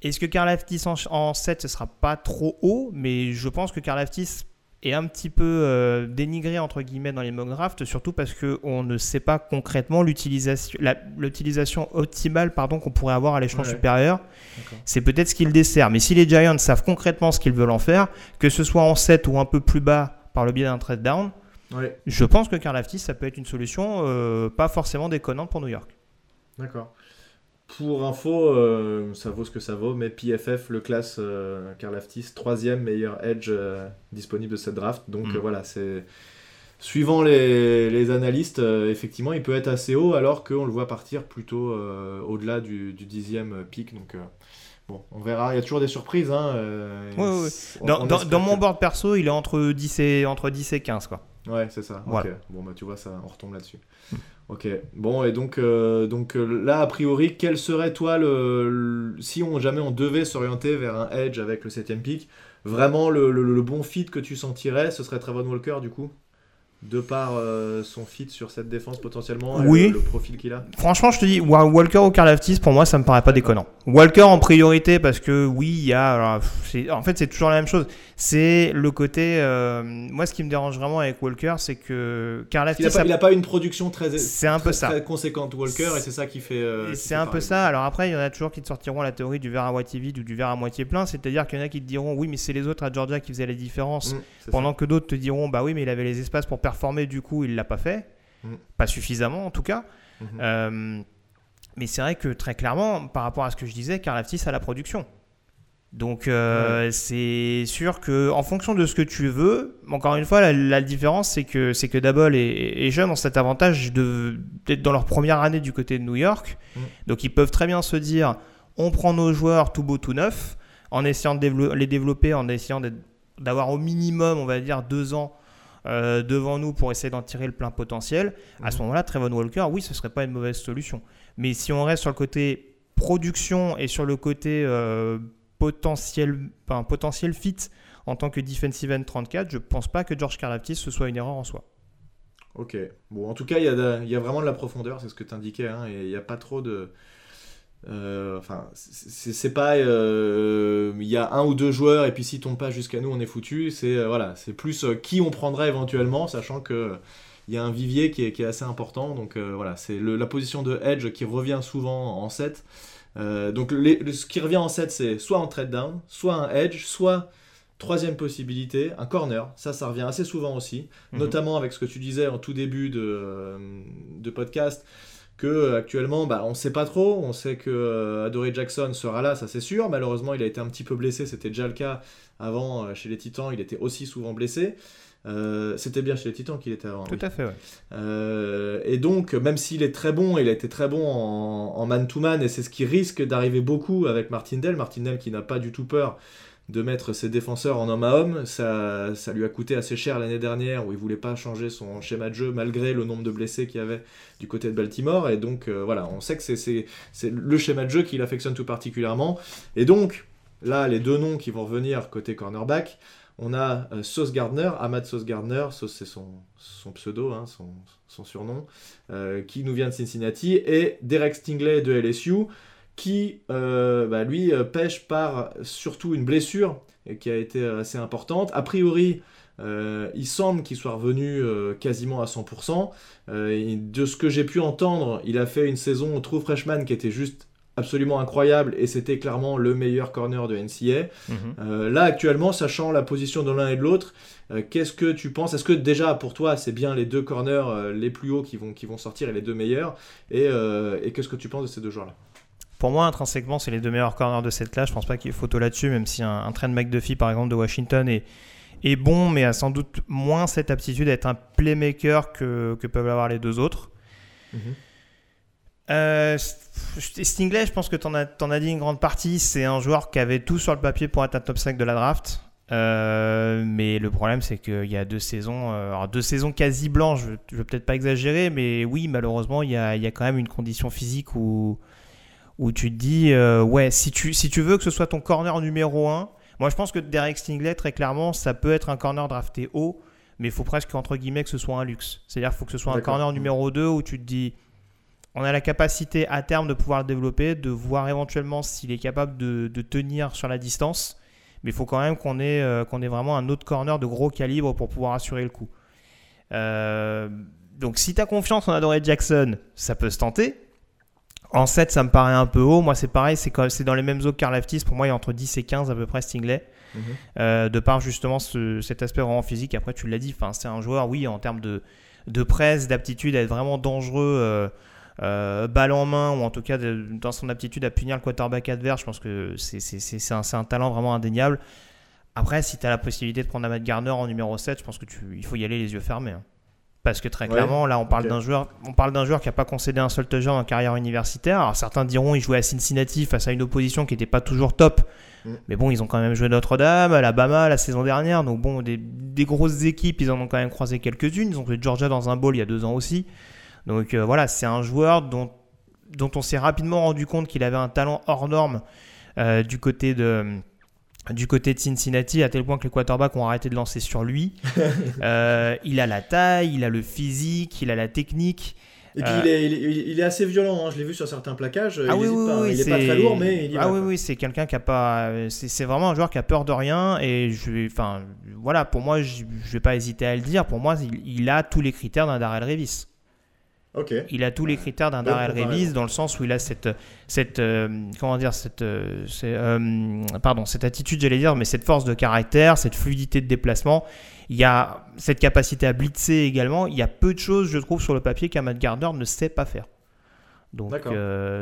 Est-ce que Karlaftis en, en 7, ce sera pas trop haut? Mais je pense que Karlaftis est un petit peu euh, dénigré entre guillemets dans les mock drafts, surtout parce qu'on ne sait pas concrètement l'utilisation, optimale pardon, qu'on pourrait avoir à l'échelon supérieur. C'est peut-être ce qu'il dessert. Mais si les Giants savent concrètement ce qu'ils veulent en faire, que ce soit en 7 ou un peu plus bas par le biais d'un trade down, je pense que Karl ça peut être une solution euh, pas forcément déconnante pour New York. D'accord. Pour info, euh, ça vaut ce que ça vaut, mais PFF le classe euh, Karl Aftis troisième meilleur edge euh, disponible de cette draft. Donc mm. voilà, c'est suivant les, analystes, effectivement, il peut être assez haut alors qu'on le voit partir plutôt au-delà du, dixième pic. Donc bon, on verra. Il y a toujours des surprises. Hein, dans, mon board perso, il est entre 10 et, entre 10 et 15 quoi. Ouais, c'est ça. Bon, bah tu vois, ça, on retombe là-dessus. Ok, bon, et donc, euh, donc euh, là, a priori, quel serait, toi, le, si on, jamais on devait s'orienter vers un edge avec le 7 pick, vraiment le, le, bon fit que tu sentirais, ce serait Trevor Walker, du coup de par euh, son fit sur cette défense potentiellement oui. le, profil qu'il a? Franchement, je te dis, Walker ou Karlaftis, pour moi, ça me paraît pas déconnant. Walker en priorité parce que oui, il y a. en fait, c'est toujours la même chose. C'est le côté. Euh, moi, ce qui me dérange vraiment avec Walker, c'est que Karlaftis. Il n'a pas, une production très, c'est un peu ça. conséquente, Walker, et c'est ça qui fait. Euh, c'est un peu ça. Alors après, il y en a toujours qui te sortiront la théorie du verre à moitié vide ou du verre à moitié plein. C'est-à-dire qu'il y en a qui te diront, oui, mais c'est les autres à Georgia qui faisaient les différences. Mmh, pendant que d'autres te diront, bah oui, mais il avait les espaces pour performer, du coup, il l'a pas fait. Mm. Pas suffisamment, en tout cas. Mm-hmm. Euh, mais c'est vrai que très clairement, par rapport à ce que je disais, Karlaftis a la production. Donc euh, c'est sûr que en fonction de ce que tu veux, encore une fois, la, différence c'est que c'est que Dabol et, et Jeune ont cet avantage d'être dans leur première année du côté de New York. Mm. Donc ils peuvent très bien se dire, on prend nos joueurs tout beau tout neuf, en essayant de les développer, en essayant d'avoir au minimum, on va dire, deux ans euh, devant nous pour essayer d'en tirer le plein potentiel, à ce mhm. moment-là, Trevon Walker, oui, ce serait pas une mauvaise solution. Mais si on reste sur le côté production et sur le côté euh, potentiel, enfin, potentiel fit en tant que defensive end 34, je pense pas que George Karlaftis ce soit une erreur en soi. Ok. Bon, en tout cas, il y, a vraiment de la profondeur, c'est ce que tu indiquais, hein, et il n'y a pas trop de euh, enfin, c'est pas. Euh, il y a un ou deux joueurs, et puis s'ils tombent pas jusqu'à nous, on est foutu. C'est euh, voilà, c'est plus qui on prendrait éventuellement, sachant que il y a un vivier qui est, qui est assez important. Donc voilà, c'est la position de edge qui revient souvent en 7. Donc ce qui revient en 7, c'est soit en trade down, soit un edge, soit troisième possibilité, un corner. Ça, ça revient assez souvent aussi, mhm. notamment avec ce que tu disais en tout début de, de podcast que euh, actuellement bah, on ne sait pas trop. On sait que euh, Adoree Jackson sera là, ça c'est sûr. Malheureusement, il a été un petit peu blessé, c'était déjà le cas avant euh, chez les Titans, il était aussi souvent blessé. C'était bien chez les Titans qu'il était avant. Tout à fait, ouais. et donc, même s'il est très bon, il a été très bon en man-to-man, et c'est ce qui risque d'arriver beaucoup avec Martindale. Martindale qui n'a pas du tout peur de mettre ses défenseurs en homme à homme. Ça, ça lui a coûté assez cher l'année dernière où il voulait pas changer son schéma de jeu malgré le nombre de blessés qu'il y avait du côté de Baltimore. Et donc euh, voilà, on sait que c'est le schéma de jeu qu'il affectionne tout particulièrement. Et donc là, les deux noms qui vont revenir côté cornerback, on a euh, Sauce Gardner, Ahmad Sauce Gardner, Sauce c'est son, pseudo, hein, son, surnom, euh, qui nous vient de Cincinnati, et Derek Stingley de LSU qui, euh, bah, lui, pêche par surtout une blessure qui a été assez importante. A priori, il semble qu'il soit revenu quasiment à 100%. de ce que j'ai pu entendre, il a fait une saison true freshman qui était juste absolument incroyable et c'était clairement le meilleur corner de NCA. Mhm. Euh, là, actuellement, sachant la position de l'un et de l'autre, euh, qu'est-ce que tu penses? Est-ce que déjà pour toi, c'est bien les deux corners euh, les plus hauts qui vont, qui vont sortir et les deux meilleurs? Et, et qu'est-ce que tu penses de ces deux joueurs-là? Pour moi, intrinsèquement, c'est les deux meilleurs corners de cette classe. Je pense pas qu'il y ait photo là-dessus, même si un, un Trent McDuffie, par exemple, de Washington est, est bon, mais a sans doute moins cette aptitude à être un playmaker que, que peuvent avoir les deux autres. Euh, Stingley, je pense que tu en, as dit une grande partie. C'est un joueur qui avait tout sur le papier pour être un top 5 de la draft. Euh, mais le problème, c'est qu'il y a deux saisons, euh, alors deux saisons quasi blanches, je, je veux peut-être pas exagérer, mais oui, malheureusement, il y a, il y a quand même une condition physique où, où tu te dis, euh, ouais, si tu, si tu veux que ce soit ton corner numéro 1, moi je pense que Derek Stingley, très clairement, ça peut être un corner drafté haut, mais il faut presque, entre guillemets, que ce soit un luxe. C'est-à-dire qu'il faut que ce soit un corner numéro 2 où tu te dis, on a la capacité à terme de pouvoir le développer, de voir éventuellement s'il est capable de, de tenir sur la distance. Mais il faut quand même qu'on ait, euh, qu'on ait vraiment un autre corner de gros calibre pour pouvoir assurer le coup. Euh, donc si tu as confiance en Adoré Jackson, ça peut se tenter. En 7, ça me paraît un peu haut. Moi, c'est pareil, c'est dans les mêmes eaux que Karl Leftis. Pour moi, il y a entre 10 et 15 à peu près Stingley. Mhm. Euh, de par justement ce- cet aspect vraiment physique. Après, tu l'as dit, c'est un joueur, oui, en termes de, de presse, d'aptitude à être vraiment dangereux, euh, balle en main, ou en tout cas de- dans son aptitude à punir le quarterback adverse. Je pense que c'est un, talent vraiment indéniable. Après, si tu as la possibilité de prendre Ahmad Garner en numéro 7, je pense que tu, il faut y aller les yeux fermés. hein. Parce que très Ouais, clairement, là, on parle d'un joueur, on parle d'un joueur qui n'a pas concédé un seul touchdown en carrière universitaire. Alors certains diront, il jouait à Cincinnati face à une opposition qui n'était pas toujours top. Mm. Mais bon, ils ont quand même joué Notre-Dame, Alabama la saison dernière. Donc bon, des, des grosses équipes, ils en ont quand même croisé quelques-unes. Ils ont joué Georgia dans un bowl il y a deux ans aussi. Donc euh, voilà, c'est un joueur dont, dont on s'est rapidement rendu compte qu'il avait un talent hors norme euh, du côté de du côté de Cincinnati, à tel point que les quarterbacks ont arrêté de lancer sur lui. Euh, il a la taille, il a le physique, il a la technique. Et puis Euh, il, est, il, est, il est assez violent, hein. je l'ai vu sur certains plaquages. Ah il oui, oui, pas, oui, il est pas c'est- très lourd, mais il y ah va, oui, quoi. oui, c'est quelqu'un qui a pas. C'est vraiment un joueur qui a peur de rien. Et je, enfin, voilà, pour moi, je, je vais pas hésiter à le dire. Pour moi, il, il a tous les critères d'un Darrell Revis. Il a tous les critères d'un Darrell. Revis dans le sens où il a cette, cette, euh, comment dire, cette, euh, euh, pardon, cette attitude, j'allais dire, mais cette force de caractère, cette fluidité de déplacement. Il y a cette capacité à blitzer également. Il y a peu de choses, je trouve, sur le papier qu'Ahmad Gardner ne sait pas faire. Donc,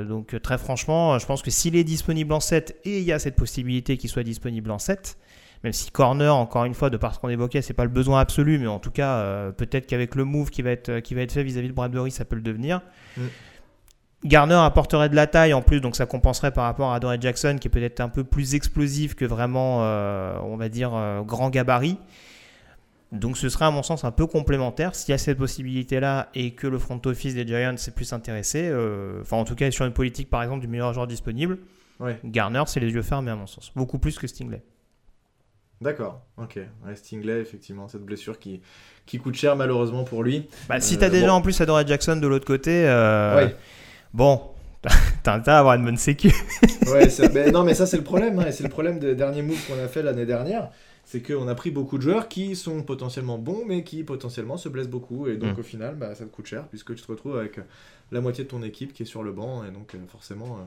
donc très franchement, je pense que s'il est disponible en 7 et il y a cette possibilité qu'il soit disponible en 7, même si corner, encore une fois, de par ce qu'on évoquait, c'est pas le besoin absolu, mais en tout cas, euh, peut-être qu'avec le move qui va être, qui va être fait vis-à-vis de Bradbury, ça peut le devenir. Mm. Garner apporterait de la taille en plus, donc ça compenserait par rapport à Dory Jackson, qui est peut-être un peu plus explosif que vraiment, euh, on va dire, euh, grand gabarit. Donc ce serait à mon sens un peu complémentaire. S'il y a cette possibilité-là et que le front office des Giants s'est plus intéressé, enfin en tout cas sur une politique par exemple du meilleur joueur disponible, Ouais. Garner c'est les yeux fermés à mon sens. Beaucoup plus que Stingley. D'accord, ok. Ouais, Stingley, effectivement, cette blessure qui, qui coûte cher malheureusement pour lui. Bah, si Euh, t'as déjà bon. en plus Adoree Jackson de l'autre côté, euh, Ouais. bon, t'as intérêt à avoir une bonne sécu. Ouais, mais non, mais ça c'est le problème, hein, et c'est le problème des derniers moves qu'on a fait l'année dernière, c'est qu'on a pris beaucoup de joueurs qui sont potentiellement bons, mais qui potentiellement se blessent beaucoup, et donc Mm. au final, bah, ça te coûte cher, puisque tu te retrouves avec la moitié de ton équipe qui est sur le banc, et donc euh, forcément, euh,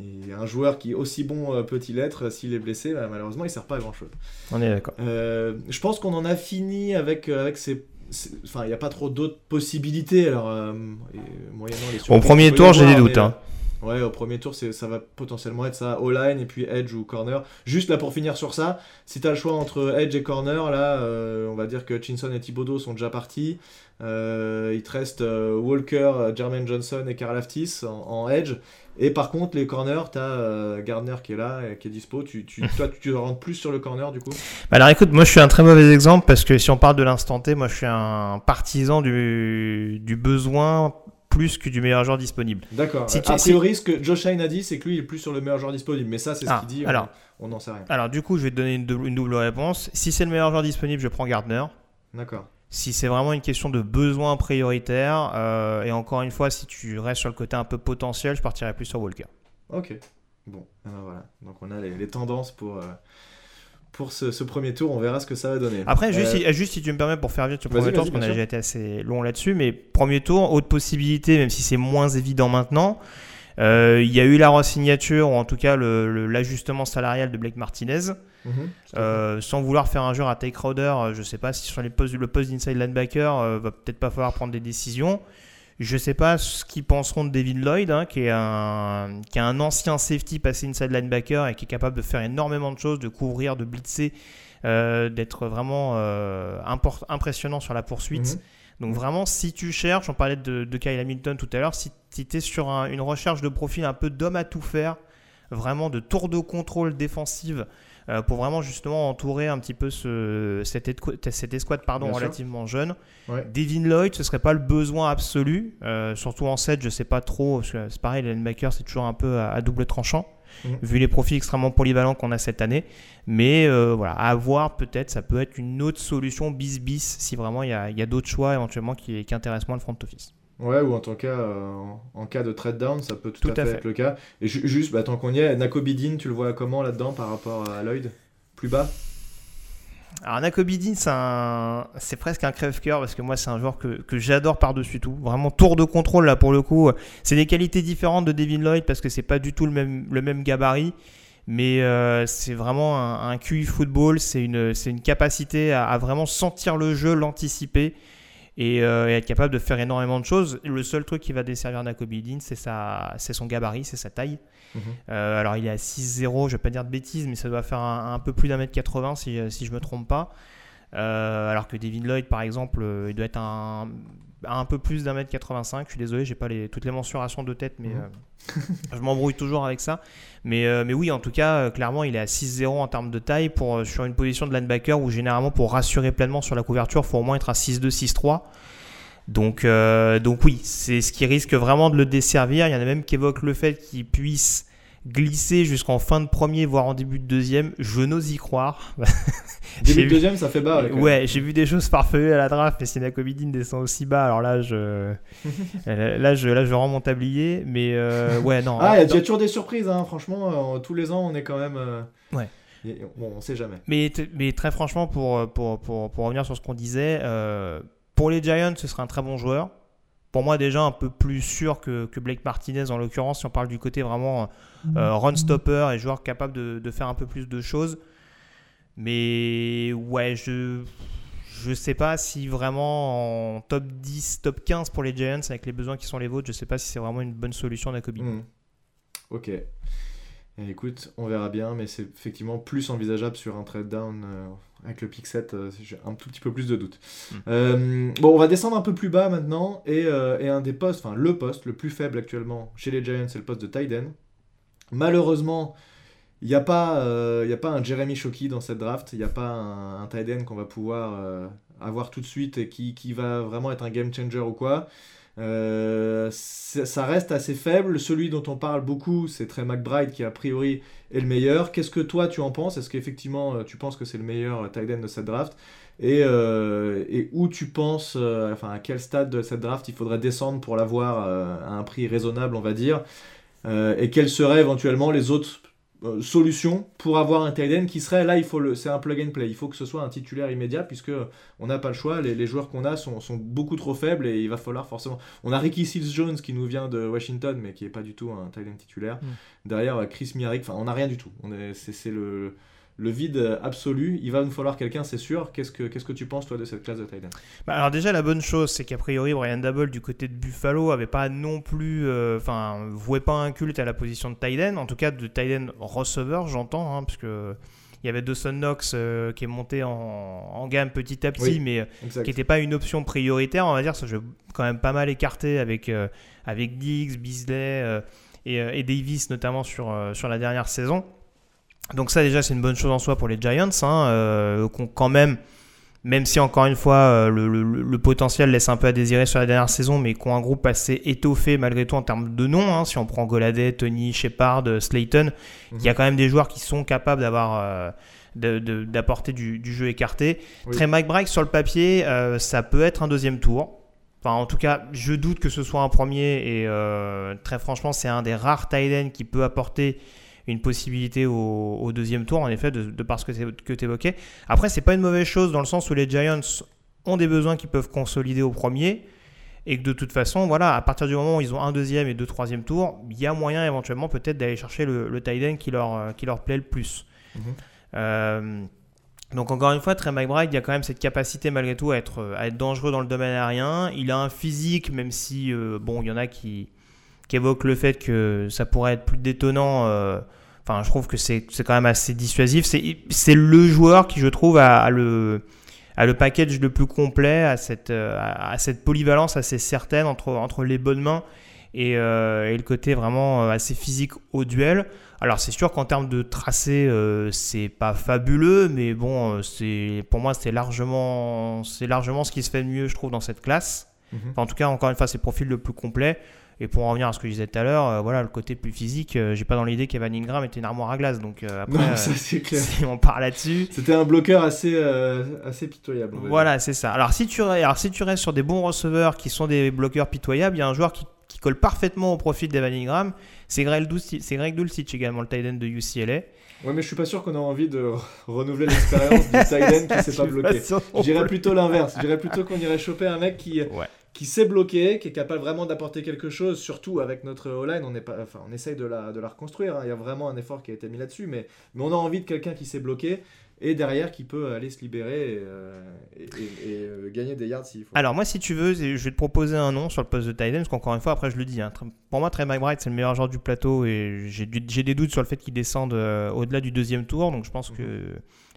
et un joueur qui aussi bon euh, peut-il être, euh, s'il est blessé, bah, malheureusement, il sert pas à grand chose. On est d'accord. Euh, je pense qu'on en a fini avec, avec ces. Enfin, il n'y a pas trop d'autres possibilités. Alors, euh, les Au premier tour, j'ai des doutes. hein. Ouais, au premier tour, ça va potentiellement être ça, O-line et puis edge ou corner. Juste là pour finir sur ça, si tu as le choix entre edge et corner, là, euh, on va dire que Chinson et Thibodeau sont déjà partis. Euh, il te reste euh, Walker, euh, Jermaine Johnson et Karl Aftis en, en edge. Et par contre, les corners, tu as Gardner qui est là, et qui est dispo. Tu, tu, toi, tu rentres plus sur le corner du coup? Bah Alors écoute, moi je suis un très mauvais exemple parce que si on parle de l'instant T, moi je suis un partisan du, du besoin plus que du meilleur joueur disponible. D'accord. Si a priori, ce que Josh Shine a dit, c'est que lui, il est plus sur le meilleur joueur disponible. Mais ça, c'est ce Ah, qu'il dit. alors. on n'en sait rien. Alors du coup, je vais te donner une double, une double réponse. Si c'est le meilleur joueur disponible, je prends Gardner. D'accord. Si c'est vraiment une question de besoin prioritaire, euh, et encore une fois, si tu restes sur le côté un peu potentiel, je partirais plus sur Walker. Ok. Bon, eh ben voilà. Donc on a les, les tendances pour, euh, pour ce, ce premier tour. On verra ce que ça va donner. Après, juste, Euh, si, juste si tu me permets pour faire vite sur le premier tour, parce qu'on a déjà été assez long là-dessus, mais premier tour, haute possibilité, même si c'est moins évident maintenant. Euh, il y a eu la signature, ou en tout cas l'ajustement salarial de Blake Martinez. Mhm, euh, sans vouloir faire un joueur à Tay Crowder, je ne sais pas si sur les postes, le poste d'inside linebacker, va peut-être pas falloir prendre des décisions. Je ne sais pas ce qu'ils penseront de David Lloyd, hein, qui, est un, qui un ancien safety passé inside linebacker et qui est capable de faire énormément de choses, de couvrir, de blitzer, d'être vraiment impressionnant sur la poursuite. Mhm. Donc vraiment, si tu cherches, on parlait de, Kyle Hamilton tout à l'heure, si tu es sur une recherche de profil un peu d'homme à tout faire, vraiment de tour de contrôle défensive, euh, pour vraiment justement entourer un petit peu ce, cette, escouade pardon, relativement jeune. Devin Lloyd, ce serait pas le besoin absolu, euh, surtout en 7, je sais pas trop, c'est pareil, les linebackers c'est toujours un peu à double tranchant. Mm. vu les profils extrêmement polyvalents qu'on a cette année. Mais euh, voilà, à voir peut-être, ça peut être une autre solution bis bis si vraiment il y a, d'autres choix éventuellement qui, qui intéressent moins le front office. Ouais, ou en tout cas, euh, en, cas de trade down, ça peut tout, à, fait, être le cas. Et juste, bah, tant qu'on y est, Nako Bidin, tu le vois comment là-dedans par rapport à Lloyd? Plus bas? Alors Nakobidin, c'est presque un crève-cœur parce que moi c'est un joueur que, j'adore par-dessus tout. Vraiment tour de contrôle là pour le coup. C'est des qualités différentes de Devin Lloyd parce que c'est pas du tout le même, gabarit. Mais euh, c'est vraiment un, QI football, c'est une, une capacité à, vraiment sentir le jeu, l'anticiper euh, et, être capable de faire énormément de choses. Le seul truc qui va desservir Nakobidin, c'est son gabarit, c'est sa taille. Mhm. Euh, alors il est à 6-0, je vais pas dire de bêtises, mais ça doit faire un, peu plus d'un mètre 80 si, si je me trompe pas. Euh, alors que Devin Lloyd, par exemple, euh, il doit être un, un peu plus d'un mètre 85. Je suis désolé, j'ai pas les, toutes les mensurations de tête, mais mhm. je m'embrouille toujours avec ça. Mais, mais oui, en tout cas, clairement, il est à 6-0 en termes de taille pour, sur une position de linebacker où généralement, pour rassurer pleinement sur la couverture, il faut au moins être à 6-2, 6-3. Donc, euh, donc oui, c'est ce qui risque vraiment de le desservir. Il y en a même qui évoquent le fait qu'il puisse glisser jusqu'en fin de premier, voire en début de deuxième. Je n'ose y croire. début de deuxième, ça fait bas. Ouais, j'ai vu des choses farfelues à la draft, mais si Nakobidin descend aussi bas, alors là, je, là, je, là, je rends mon tablier. Mais euh, ouais, non. Ah, il y a toujours des surprises, hein. franchement. Euh, tous les ans, on est quand même. Ouais. Bon, on sait jamais. Mais, mais très franchement, pour, pour, pour, pour revenir sur ce qu'on disait, pour les Giants, ce serait un très bon joueur. Pour moi, déjà un peu plus sûr que, Blake Martinez en l'occurrence, si on parle du côté vraiment euh, run stopper et joueur capable de, faire un peu plus de choses. Mais ouais, je je sais pas si vraiment en top 10, top 15 pour les Giants avec les besoins qui sont les vôtres, je sais pas si c'est vraiment une bonne solution d'Akobi. Hmm. Ok. écoute, on verra bien, mais c'est effectivement plus envisageable sur un trade down. Euh, avec le pick 7, euh, j'ai un tout petit peu plus de doutes. Hmm. Euh, bon, on va descendre un peu plus bas maintenant. Et, euh, et un des postes, enfin le poste le plus faible actuellement chez les Giants, c'est le poste de Tyden. Malheureusement, il n'y a, pas, a pas un Jeremy Shockey dans cette draft. Il n'y a pas un, un qu'on va pouvoir avoir tout de suite et qui, qui, va vraiment être un game changer ou quoi. Euh, ça reste assez faible. Celui dont on parle beaucoup, c'est Trey McBride qui a priori est le meilleur. Qu'est-ce que toi tu en penses? Est-ce qu'effectivement euh, tu penses que c'est le meilleur tight end de cette draft? Et, euh, et, où tu penses, enfin à quel stade de cette draft il faudrait descendre pour l'avoir à un prix raisonnable, on va dire? Et quels seraient éventuellement les autres euh, solution pour avoir un tight qui serait là il faut le c'est un plug and play. Il faut que ce soit un titulaire immédiat puisque on n'a pas le choix. Les, joueurs qu'on a sont, sont, beaucoup trop faibles et il va falloir forcément on a Ricky Seals Jones qui nous vient de Washington mais qui est pas du tout un tight titulaire. Mm. derrière Chris Miarik enfin on n'a rien du tout. On est c'est le le vide absolu. Il va nous falloir quelqu'un, c'est sûr. Qu'est-ce que, qu'est-ce que tu penses, toi, de cette classe de Titan bah Alors, déjà, la bonne chose, c'est qu'a priori, Brian Double, du côté de Buffalo, avait pas non plus. Euh, enfin, vouait pas un culte à la position de Titan. En tout cas, de Titan receveur, j'entends, hein, parce que. Il y avait Dawson Knox euh, qui est monté en, gamme petit à petit, mais euh, qui n'était pas une option prioritaire, on va dire. Ça, je quand même pas mal écarté avec, avec Diggs, Beasley et, et, Davis, notamment sur, sur la dernière saison. Donc ça déjà c'est une bonne chose en soi pour les Giants, hein, euh, quand même, même si encore une fois euh, le, potentiel laisse un peu à désirer sur la dernière saison, mais qui ont un groupe assez étoffé malgré tout en termes de noms. Hein, si on prend Goladay, Tony, Shepard, Slayton, il y a mhm. quand même des joueurs qui sont capables d'avoir euh, d'apporter du, jeu écarté. Très Mike Bright sur le papier, ça peut être un deuxième tour. Enfin, en tout cas, je doute que ce soit un premier et très franchement, c'est un des rares tight qui peut apporter une possibilité au, deuxième tour, en effet, de, de par ce que tu évoquais. Après, c'est pas une mauvaise chose dans le sens où les Giants ont des besoins qui peuvent consolider au premier. et que de toute façon, voilà, à partir du moment où ils ont un deuxième et deux troisième tours, il y a moyen éventuellement peut-être d'aller chercher le, le tight end qui leur, qui leur plaît le plus. Mhm. Donc encore une fois, Trey McBride, il y a quand même cette capacité malgré tout à être, à être dangereux dans le domaine aérien. Il a un physique, même si, bon, il y en a qui, qui évoquent le fait que ça pourrait être plus détonnant Enfin, je trouve que c'est quand même assez dissuasif. C'est le joueur qui, je trouve, a, le, a le package le plus complet, à cette, à, cette polyvalence assez certaine entre, entre les bonnes mains et, euh, et le côté vraiment euh, assez physique au duel. Alors, c'est sûr qu'en termes de tracé, euh, c'est pas fabuleux, mais bon, c'est pour moi, c'est largement, largement ce qui se fait de mieux, je trouve, dans cette classe. Mhm. en tout cas, encore une fois, c'est le profil le plus complet. Et pour en revenir à ce que je disais tout à l'heure, euh, voilà, le côté plus physique, euh, j'ai pas dans l'idée qu'Evan Ingram était une armoire à glace. Donc euh, après, ça, clair. si on parle là-dessus. C'était un bloqueur assez, assez pitoyable. Voilà, c'est ça. Alors si, tu, alors si tu restes sur des bons receveurs qui sont des bloqueurs pitoyables, il y a un joueur qui, qui colle parfaitement au profil d'Evan Ingram. C'est Greg, Dulcich également, le tight end de UCLA. Ouais, mais je suis pas sûr qu'on a envie de renouveler l'expérience du tight end qui s'est pas bloqué. Je dirais plutôt l'inverse. Je dirais plutôt qu'on irait choper un mec qui, ouais qui sait bloquer, qui est capable vraiment d'apporter quelque chose, surtout avec notre O-line, on, pas, enfin, on essaye de la, de la reconstruire, hein. il y a vraiment un effort qui a été mis là-dessus, mais, mais on a envie de quelqu'un qui sait bloquer et derrière qui peut aller se libérer et, euh, euh, gagner des yards s'il faut. Alors moi si tu veux, je vais te proposer un nom sur le poste de tight parce qu'encore une fois après je le dis, hein, pour moi Trey McBride c'est le meilleur joueur du plateau et j'ai des doutes sur le fait qu'il descende euh, au-delà du deuxième tour, donc je pense mhm. que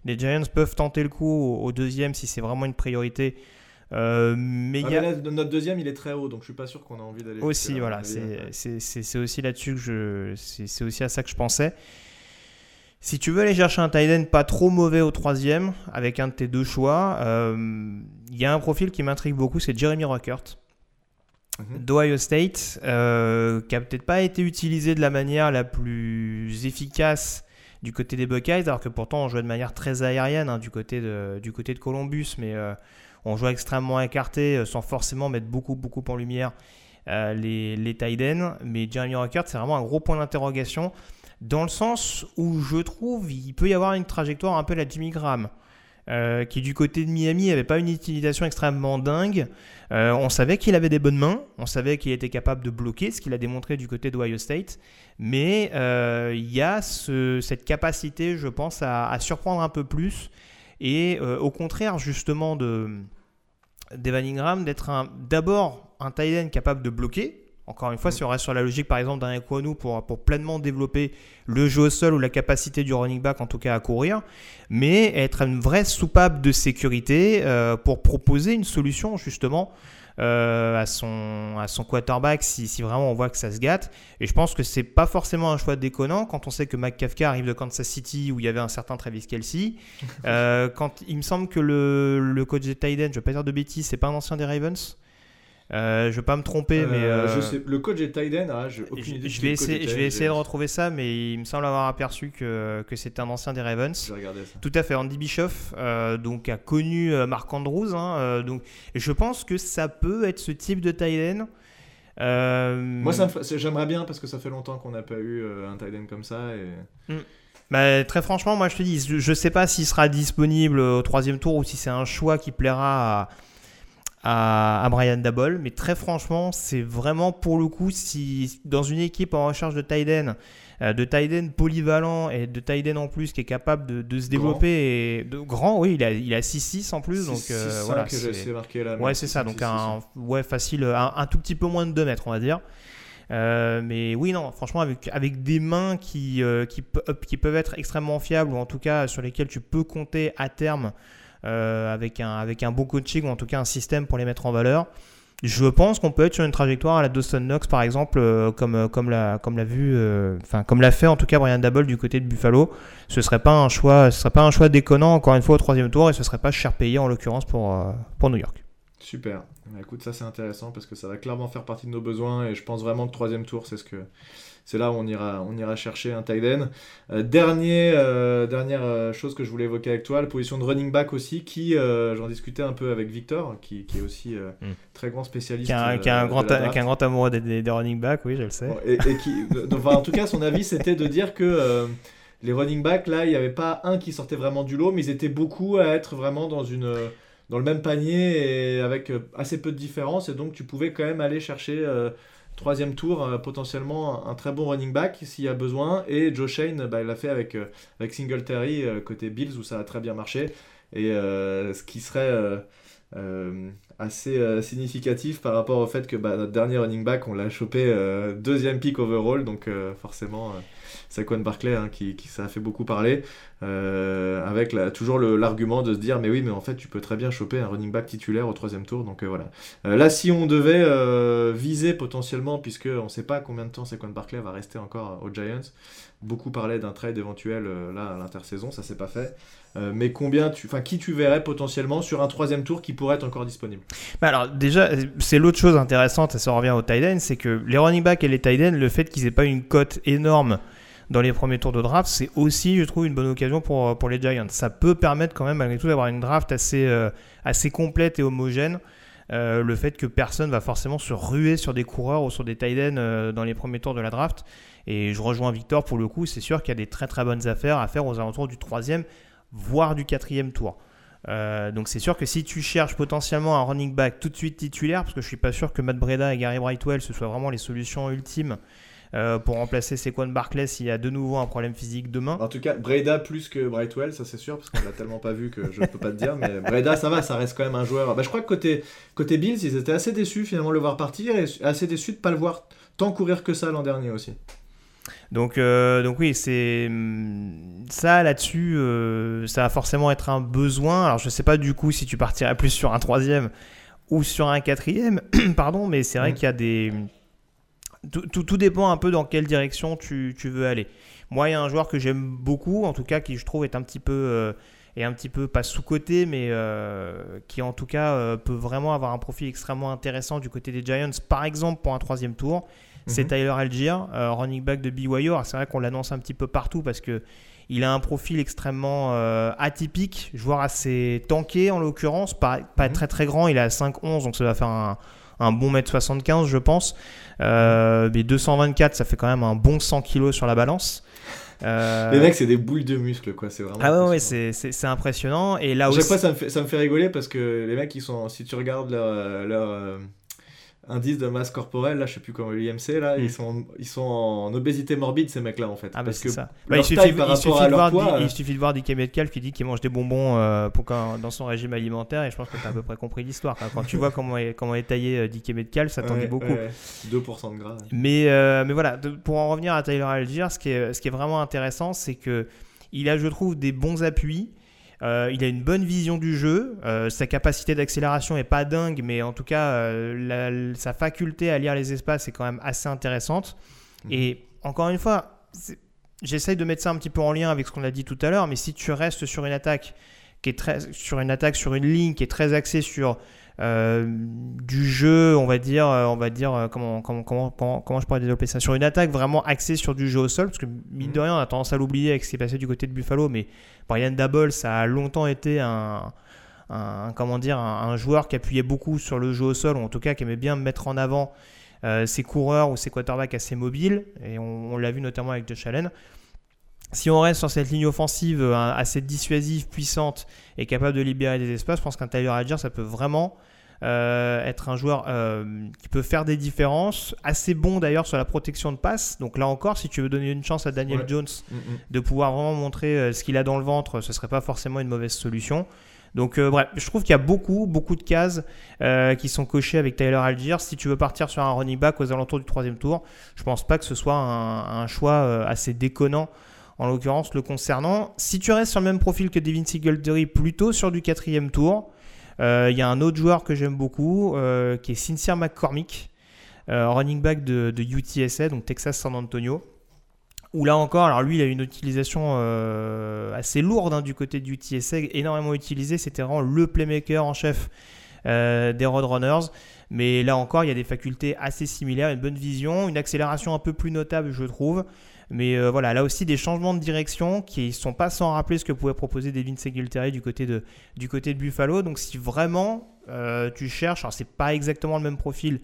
les Giants peuvent tenter le coup au deuxième si c'est vraiment une priorité euh, mais ah, notre deuxième, il est très haut, donc je suis pas sûr qu'on a envie d'aller. Aussi, voilà, c'est aussi là-dessus que je, c'est aussi à ça que je pensais. Si tu veux aller chercher un tight end pas trop mauvais au troisième, avec un de tes deux choix, euh, il y a un profil qui m'intrigue beaucoup, c'est Jeremy Rockert. Mhm. d'Ohio State, euh, qui a peut-être pas été utilisé de la manière la plus efficace du côté des Buckeyes, alors que pourtant on jouait de manière très aérienne hein, du, côté de, du côté de Columbus, mais on joue extrêmement écarté euh, sans forcément mettre beaucoup, beaucoup en lumière euh, les, les Mais Jeremy Rockert, c'est vraiment un gros point d'interrogation dans le sens où je trouve il peut y avoir une trajectoire un peu la Jimmy Graham. Euh, qui du côté de Miami n'avait pas une utilisation extrêmement dingue. on savait qu'il avait des bonnes mains, on savait qu'il était capable de bloquer, ce qu'il a démontré du côté d'Ohio State, mais il y a cette capacité, je pense, à, surprendre un peu plus, et au contraire justement de, d'Evan Ingram d'être d'abord un tight end capable de bloquer. Encore une fois, si on reste sur la logique par exemple d'un pour, pour pleinement développer le jeu au sol ou la capacité du running back en tout cas à courir, mais être une vraie soupape de sécurité euh, pour proposer une solution justement euh, à, son, à son quarterback si, si, vraiment on voit que ça se gâte. Et je pense que c'est pas forcément un choix déconnant quand on sait que McCafka arrive de Kansas City où il y avait un certain Travis Kelsey. Euh, quand il me semble que le, le coach de Tiden, je vais pas dire de bêtises, c'est pas un ancien des Ravens. Euh, je vais pas me tromper, mais. Euh, je sais, le coach est Tyden, ah, je, je vais, essayer, je vais essayer de retrouver ça, mais il me semble avoir aperçu que, que c'était un ancien des Ravens. Tout à fait, Andy Bischoff euh, donc, a connu Marc Andrews. Hein, donc, et je pense que ça peut être ce type de Tyden. Moi, j'aimerais bien parce que ça fait longtemps qu'on n'a pas eu un Tyden comme ça. Et... Hmm. Bah, très franchement, moi je te dis, je ne sais pas s'il sera disponible au troisième tour ou si c'est un choix qui plaira à à, Brian Dabol. Mais très franchement, c'est vraiment pour le coup, si dans une équipe en recherche de Tyden, euh, de Tyden polyvalent et de Tyden en plus qui est capable de, se développer et de grand, oui, il a, il a 6-6 en plus. donc euh, voilà, c'est marqué là. Ouais, c'est ça. Donc un, ouais, facile, un, tout petit peu moins de 2 mètres, on va dire. Euh, mais oui, non, franchement, avec, avec des mains qui, qui, qui, peuvent être extrêmement fiables, ou en tout cas sur lesquelles tu peux compter à terme avec, un, avec un bon coaching ou en tout cas un système pour les mettre en valeur. Je pense qu'on peut être sur une trajectoire à la Dawson Knox par exemple, euh, comme, euh, comme l'a comme l'a vu, enfin comme l'a fait en tout cas Brian Dabble du côté de Buffalo. Ce serait pas un choix, ce serait pas un choix déconnant encore une fois au troisième tour et ce serait pas cher payé en l'occurrence pour, pour New York. Super. Bah, écoute, ça c'est intéressant parce que ça va clairement faire partie de nos besoins et je pense vraiment que troisième tour c'est ce que c'est là où on ira, on ira chercher un tight end. Euh, dernier, euh, dernière euh, chose que je voulais évoquer avec toi, la position de running back aussi, qui, j'en discutais un peu avec Victor, qui, qui est aussi hmm. très grand spécialiste. Qui a, un, grand, qui un grand amoureux des, des, running backs, oui, je le sais. et, qui, en tout cas, son avis, c'était de dire que les running backs, là, il n'y avait pas un qui sortait vraiment du lot, mais ils étaient beaucoup à être vraiment dans une dans le même panier et avec assez peu de différence. Et donc, tu pouvais quand même aller chercher troisième tour, potentiellement un, très bon running back s'il y a besoin. Et Joe Shane, bah, il l'a fait avec, avec Singletary côté Bills où ça a très bien marché. Et ce qui serait assez euh, significatif par rapport au fait que bah, notre dernier running back, on l'a chopé euh, deuxième pick overall, donc euh, forcément Saquon Barclay hein, qui, ça a fait beaucoup parler, avec la, toujours l'argument de se dire mais oui mais en fait tu peux très bien choper un running back titulaire au troisième tour, donc voilà. là si on devait viser potentiellement, puisque on ne sait pas combien de temps Saquon Barclay va rester encore aux Giants, beaucoup parlaient d'un trade éventuel là à l'intersaison, ça s'est pas fait. Euh, mais combien enfin, qui tu verrais potentiellement sur un troisième tour qui pourrait être encore disponible bah Alors déjà, c'est l'autre chose intéressante, et ça revient au tight c'est que les running backs et les tight le fait qu'ils aient pas une cote énorme dans les premiers tours de draft, c'est aussi, je trouve, une bonne occasion pour, pour les Giants. Ça peut permettre quand même, malgré tout, d'avoir une draft assez, euh, assez complète et homogène. Euh, le fait que personne va forcément se ruer sur des coureurs ou sur des tight dans les premiers tours de la draft. Et je rejoins Victor pour le coup, c'est sûr qu'il y a des très très bonnes affaires à faire aux alentours du troisième, voire du quatrième tour. Euh, donc c'est sûr que si tu cherches potentiellement un running back tout de suite titulaire, parce que je suis pas sûr que Matt Breda et Gary Brightwell ce soient vraiment les solutions ultimes euh, pour remplacer Sequan Barclay s'il y a de nouveau un problème physique demain. En tout cas, Breda plus que Brightwell, ça c'est sûr, parce qu'on l'a tellement pas vu que je ne peux pas te dire. Mais Breda, ça va, ça reste quand même un joueur. Bah, je crois que côté, côté Bills, ils étaient assez déçus finalement de le voir partir et assez déçus de pas le voir tant courir que ça l'an dernier aussi. Donc, euh, donc oui, c'est hum, ça là-dessus, euh, ça va forcément être un besoin. Alors je ne sais pas du coup si tu partirais plus sur un troisième ou sur un quatrième, pardon, mais c'est vrai qu'il y a des tout, tout, dépend un peu dans quelle direction tu, tu, veux aller. Moi, il y a un joueur que j'aime beaucoup, en tout cas qui je trouve est un petit peu euh, est un petit peu pas sous côté, mais qui en tout cas peut vraiment avoir un profil extrêmement intéressant du côté des Giants, par exemple pour un troisième tour c'est mhm. Tyler Algier, euh, running back de BYU. C'est vrai qu'on l'annonce un petit peu partout parce que il a un profil extrêmement euh, atypique, joueur assez tanké en l'occurrence, pas, pas mhm. très très grand, il est à 5'11, donc ça va faire un, un bon mètre 75 je pense. Euh, mais 224, ça fait quand même un bon 100 kg sur la balance. Les mecs, c'est des boules de muscles, quoi. C'est vraiment. Ah ouais, c'est impressionnant. Et là chaque fois, ça me, fait, ça me fait rigoler parce que les mecs, ils sont, si tu regardes leur, leur, indice de masse corporelle, là, je sais plus comment l'IMC, là, ils, mm. sont, ils sont en obésité morbide, ces mecs-là, en fait. Ah, bah, parce que ça. Bah, il, suffit, par il, suffit à leur voir, poids, il, suffit de voir DK Metcalf qui dit qu'il mange des bonbons euh, pour quand, dans son régime alimentaire, et je pense que tu as à peu près compris l'histoire. Quand tu vois comment est, comment est taillé euh, DK Metcalf, ça t'en dit beaucoup. 2% de gras. Mais, euh, mais voilà, pour en revenir à Tyler Algier, ce qui est, ce qui est vraiment intéressant, c'est que il a, je trouve, des bons appuis. Euh, il a une bonne vision du jeu. Euh, sa capacité d'accélération est pas dingue, mais en tout cas, euh, sa faculté à lire les espaces est quand même assez intéressante. Mhm. Et encore une fois, j'essaye de mettre ça un petit peu en lien avec ce qu'on a dit tout à l'heure, mais si tu restes sur une attaque qui est très, sur une attaque sur une ligne qui est très axée sur du jeu, on va dire, euh, on va dire euh, comment, comment, comment, comment, je pourrais développer ça? Sur une attaque vraiment axée sur du jeu au sol, parce que mine de mhm. rien, on a tendance à l'oublier avec ce qui s'est passé du côté de Buffalo, mais Brian Dabble, ça a longtemps été un, comment dire, un, joueur qui appuyait beaucoup sur le jeu au sol, ou en tout cas qui aimait bien mettre en avant ses coureurs ou ses quarterbacks assez mobiles, et on, l'a vu notamment avec Josh Allen. Si on reste sur cette ligne offensive assez dissuasive, puissante et capable de libérer des espaces, je pense qu'un Tyler Algier, ça peut vraiment euh, être un joueur euh, qui peut faire des différences, assez bon d'ailleurs sur la protection de passe. Donc là encore, si tu veux donner une chance à Daniel Jones mm, mm. de pouvoir vraiment montrer euh, ce qu'il a dans le ventre, ce serait pas forcément une mauvaise solution. Donc bref, je trouve qu'il y a beaucoup, beaucoup de cases qui sont cochées avec Tyler Algier. Si tu veux partir sur un running back aux alentours du troisième tour, je pense pas que ce soit un, choix assez déconnant en l'occurrence le concernant. Si tu restes sur le même profil que Devin Singletary, plutôt sur du quatrième tour, euh, il y a un autre joueur que j'aime beaucoup euh, qui est Sincere McCormick, euh, running back de, UTSA, donc Texas San Antonio. Où là encore, alors lui, il a une utilisation assez lourde hein, du côté de UTSA, énormément utilisé. C'était vraiment le playmaker en chef des Roadrunners. Mais là encore, il y a des facultés assez similaires, une bonne vision, une accélération un peu plus notable, je trouve. Mais euh, voilà, là aussi des changements de direction qui ne sont pas sans rappeler ce que pouvait proposer Devin Singletary du côté de, du côté de Buffalo. Donc si vraiment euh, tu cherches, alors c'est pas exactement le même profil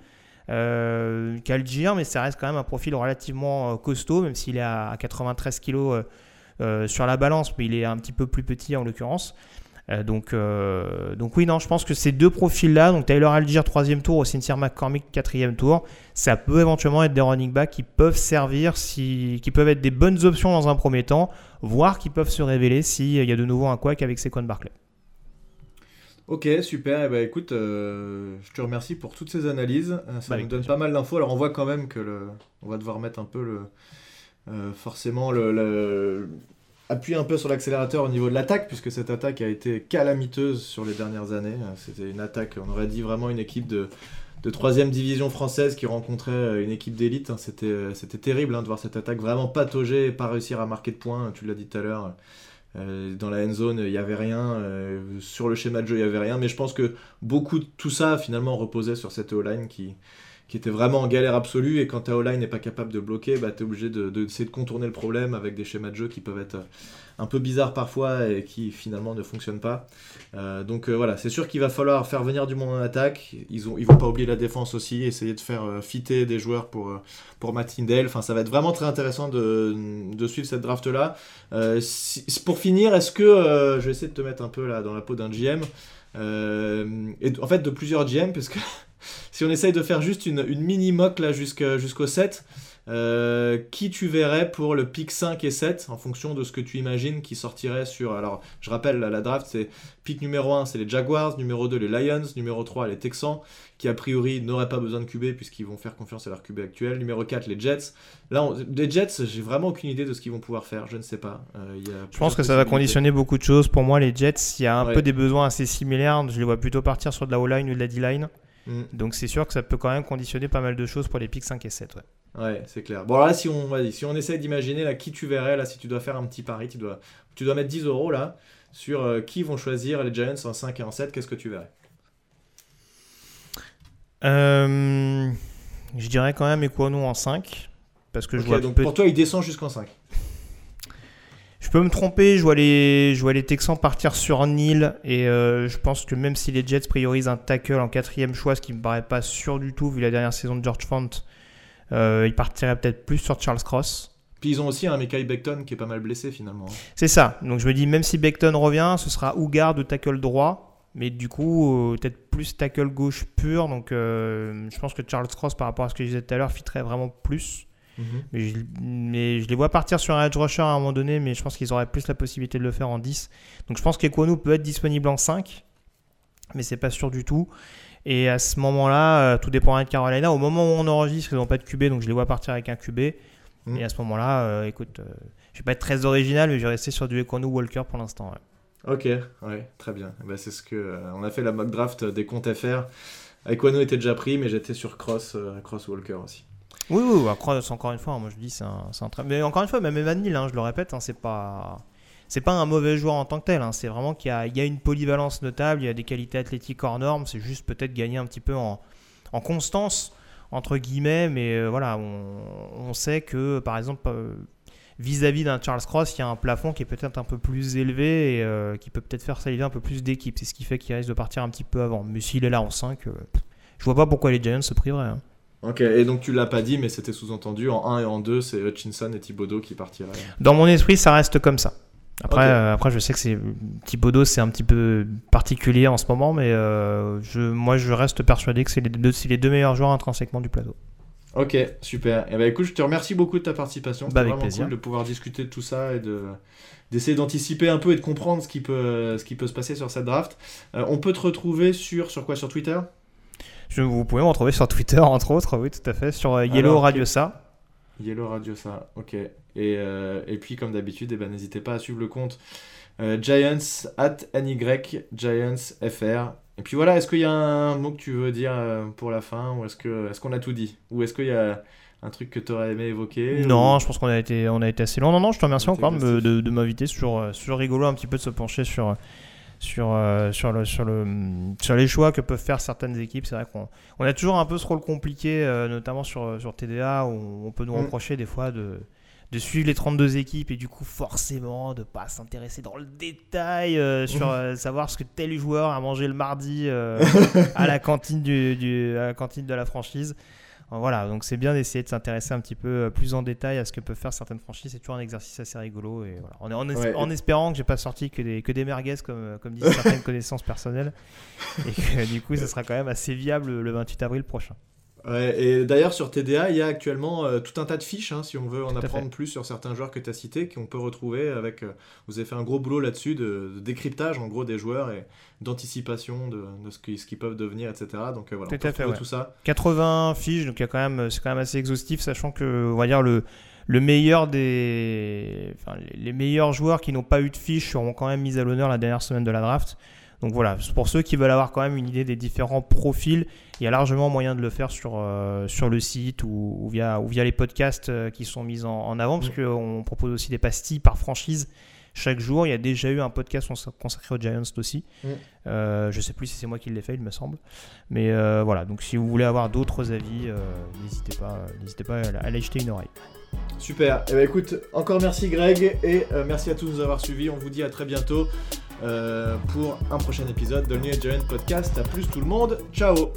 euh, qu'Algier, mais ça reste quand même un profil relativement costaud, même s'il est à 93 kg sur la balance, mais il est un petit peu plus petit en l'occurrence. Euh, donc, euh, donc oui, non, je pense que ces deux profils-là, donc Taylor Algier troisième tour ou Cynthia McCormick quatrième tour, ça peut éventuellement être des running backs qui peuvent servir, si, qui peuvent être des bonnes options dans un premier temps, voire qui peuvent se révéler s'il y a de nouveau un quack avec Saquon Barclay. Ok, super. Eh ben, écoute, euh, je te remercie pour toutes ces analyses. Ça nous donne pas mal d'infos. Alors, on voit quand même que le... on va devoir mettre un peu le, forcément le, appuyer un peu sur l'accélérateur au niveau de l'attaque, puisque cette attaque a été calamiteuse sur les dernières années. C'était une attaque, on aurait dit vraiment une équipe de, de troisième division française qui rencontrait euh, une équipe d'élite. Hein. C'était, euh, c'était terrible hein, de voir cette attaque vraiment patauger et pas réussir à marquer de points. Tu l'as dit tout à l'heure. Euh, dans la end zone, il n'y avait rien. sur le schéma de jeu, il n'y avait rien. Mais je pense que beaucoup de tout ça, finalement, reposait sur cette O-line qui, qui était vraiment en galère absolue. Et quand ta O-line n'est pas capable de bloquer, bah, tu es obligé de, de, de, contourner le problème avec des schémas de jeu qui peuvent être un peu bizarres parfois et qui finalement ne fonctionnent pas. Euh, donc euh, voilà, c'est sûr qu'il va falloir faire venir du monde en attaque. Ils ne ils vont pas oublier la défense aussi, essayer de faire euh, fitter des joueurs pour, pour Matt Enfin, ça va être vraiment très intéressant de, de suivre cette draft-là. pour finir, est-ce que je vais essayer de te mettre un peu là dans la peau d'un GM et en fait de plusieurs GM, parce que si on essaye de faire juste une, une mini mock là jusqu'au 7, euh, qui tu verrais pour le pick 5 et 7 en fonction de ce que tu imagines qui sortirait sur. Alors, je rappelle, la draft, c'est pick numéro 1, c'est les Jaguars, numéro 2, les Lions, numéro 3, les Texans, qui a priori n'auraient pas besoin de QB puisqu'ils vont faire confiance à leur QB actuel, numéro 4, les Jets. Là, les Jets, j'ai vraiment aucune idée de ce qu'ils vont pouvoir faire, je ne sais pas. Euh, je pense que ça va conditionner beaucoup de choses. Pour moi, les Jets, il y a un peu des besoins assez similaires. Je les vois plutôt partir sur de la O-line ou de la D-line. Mm. Donc c'est sûr que ça peut quand même conditionner pas mal de choses pour les picks 5 et 7. Ouais, c'est clair. Bon, alors là, si on, si on essaie d'imaginer là, qui tu verrais, là, si tu dois faire un petit pari, tu dois, tu dois mettre 10 euros là, sur euh, qui vont choisir les Giants en 5 et en 7, qu'est-ce que tu verrais? Euh, Je dirais quand même Equano en 5. Parce que je vois donc pour toi, il descend jusqu'en 5 je peux me tromper, je vois les, je vois les Texans partir sur Nil et euh, je pense que même si les Jets priorisent un tackle en quatrième choix, ce qui me paraît pas sûr du tout vu la dernière saison de George Font, euh, il partirait peut-être plus sur Charles Cross. Puis ils ont aussi un Mekai Beckton qui est pas mal blessé finalement. C'est ça. Donc je me dis, même si Beckton revient, ce sera ou garde ou tackle droit. Mais du coup, euh, peut-être plus tackle gauche pur. Donc euh, je pense que Charles Cross, par rapport à ce que je disais tout à l'heure, fitterait vraiment plus. Mhm. mais, je, mais, je, les vois partir sur un edge rusher à un moment donné, mais je pense qu'ils auraient plus la possibilité de le faire en 10. Donc je pense qu'Equonu peut être disponible en 5, mais c'est pas sûr du tout. Et à ce moment-là, euh, tout dépendra de Carolina. Au moment où on enregistre, ils n'ont pas de QB, donc je les vois partir avec un QB. Mm. Et à ce moment-là, euh, écoute, euh, je vais pas être très original, mais je vais rester sur du Equano Walker pour l'instant. Ok, ouais, très bien. Bah, c'est ce que on a fait la mock draft des comptes FR. Equano était déjà pris, mais j'étais sur Cross, Cross Walker aussi. Oui, oui, encore une fois, moi je dis c'est un, un très... Mais encore une fois, même Evan hein, je le répète, hein, c'est pas c'est pas un mauvais joueur en tant que tel. Hein. C'est vraiment qu'il y, a une polyvalence notable, il y a des qualités athlétiques hors normes. C'est juste peut-être gagner un petit peu en, constance, entre guillemets. Mais euh, voilà, on, sait que, par exemple, euh, vis-à-vis d'un Charles Cross, il y a un plafond qui est peut-être un peu plus élevé et euh, qui peut peut-être faire saliver un peu plus d'équipes. C'est ce qui fait qu'il risque de partir un petit peu avant. Mais s'il est là en 5, je vois pas pourquoi les Giants se priveraient. Ok, et donc tu l'as pas dit, mais c'était sous-entendu en 1 et en 2, c'est Hutchinson et Thibodeau qui partiraient. Dans mon esprit, ça reste comme ça. Après, euh, après, je sais que c'est Thibodeau, c'est un petit peu particulier en ce moment, mais euh, je, moi, je reste persuadé que c'est les deux, les deux meilleurs joueurs intrinsèquement du plateau. Ok, super. Et eh ben, écoute, je te remercie beaucoup de ta participation. Bah, C'était vraiment plaisir. cool de pouvoir discuter de tout ça et de d'essayer d'anticiper un peu et de comprendre ce qui peut ce qui peut se passer sur cette draft. Euh, on peut te retrouver sur sur quoi? Sur Twitter? Je, Vous pouvez me retrouver sur Twitter entre autres, oui, tout à fait, sur Yellow Radio Ça. Yellow Radio Ça, ok. Et, euh, et puis, comme d'habitude, eh ben, n'hésitez pas à suivre le compte euh, Giants at NY Giants FR. Et puis voilà, est-ce qu'il y a un mot que tu veux dire euh, pour la fin Ou est-ce qu'on est qu'on a tout dit? Ou est-ce qu'il y a un truc que tu aurais aimé évoquer Non, je pense qu'on a été, on a été assez long. Non, non, je te remercie encore de, de, m'inviter. C'est toujours, rigolo un petit peu de se pencher sur, sur, sur, le, sur, le, sur les choix que peuvent faire certaines équipes. C'est vrai qu'on on a toujours un peu ce rôle compliqué, notamment sur, sur TDA, où on peut nous mm. reprocher des fois de de suivre les 32 équipes et du coup forcément de pas s'intéresser dans le détail euh, sur euh, savoir ce que tel joueur a mangé le mardi euh, à, la cantine du, à la cantine de la franchise. Voilà, donc c'est bien d'essayer de s'intéresser un petit peu plus en détail à ce que peuvent faire certaines franchises. C'est toujours un exercice assez rigolo. Et voilà. En, en, espérant que j'ai pas sorti que des, que des merguez, comme, comme disent certaines connaissances personnelles. Et que du coup, ça sera quand même assez viable le 28 avril prochain et d'ailleurs, sur TDA, il y a actuellement euh, tout un tas de fiches, hein, si on veut en apprendre plus sur certains joueurs que tu as cités, qu'on peut retrouver avec. Euh, vous avez fait un gros boulot là-dessus de, décryptage, en gros, des joueurs et d'anticipation de, ce qu'ils peuvent devenir, etc. Donc euh, voilà, tout, on tout ça. 80 fiches, donc c'est quand même assez exhaustif, sachant que, on va dire, le, le meilleur des. Enfin, les meilleurs joueurs qui n'ont pas eu de fiches seront quand même mis à l'honneur la dernière semaine de la draft. Donc voilà, pour ceux qui veulent avoir quand même une idée des différents profils, il y a largement moyen de le faire sur, euh, sur le site ou, via, ou via les podcasts euh, qui sont mis en, avant, parce mm. qu'on propose aussi des pastilles par franchise chaque jour. Il y a déjà eu un podcast consacré aux Giants aussi. Mm. Euh, je ne sais plus si c'est moi qui l'ai fait, il me semble. Mais voilà, donc si vous voulez avoir d'autres avis, n'hésitez pas, n'hésitez pas à aller jeter une oreille. Super. Eh ben, écoute, encore merci Greg et merci à tous de nous avoir suivis. On vous dit à très bientôt. Euh, pour un prochain épisode de New Giant Podcast. A plus tout le monde, ciao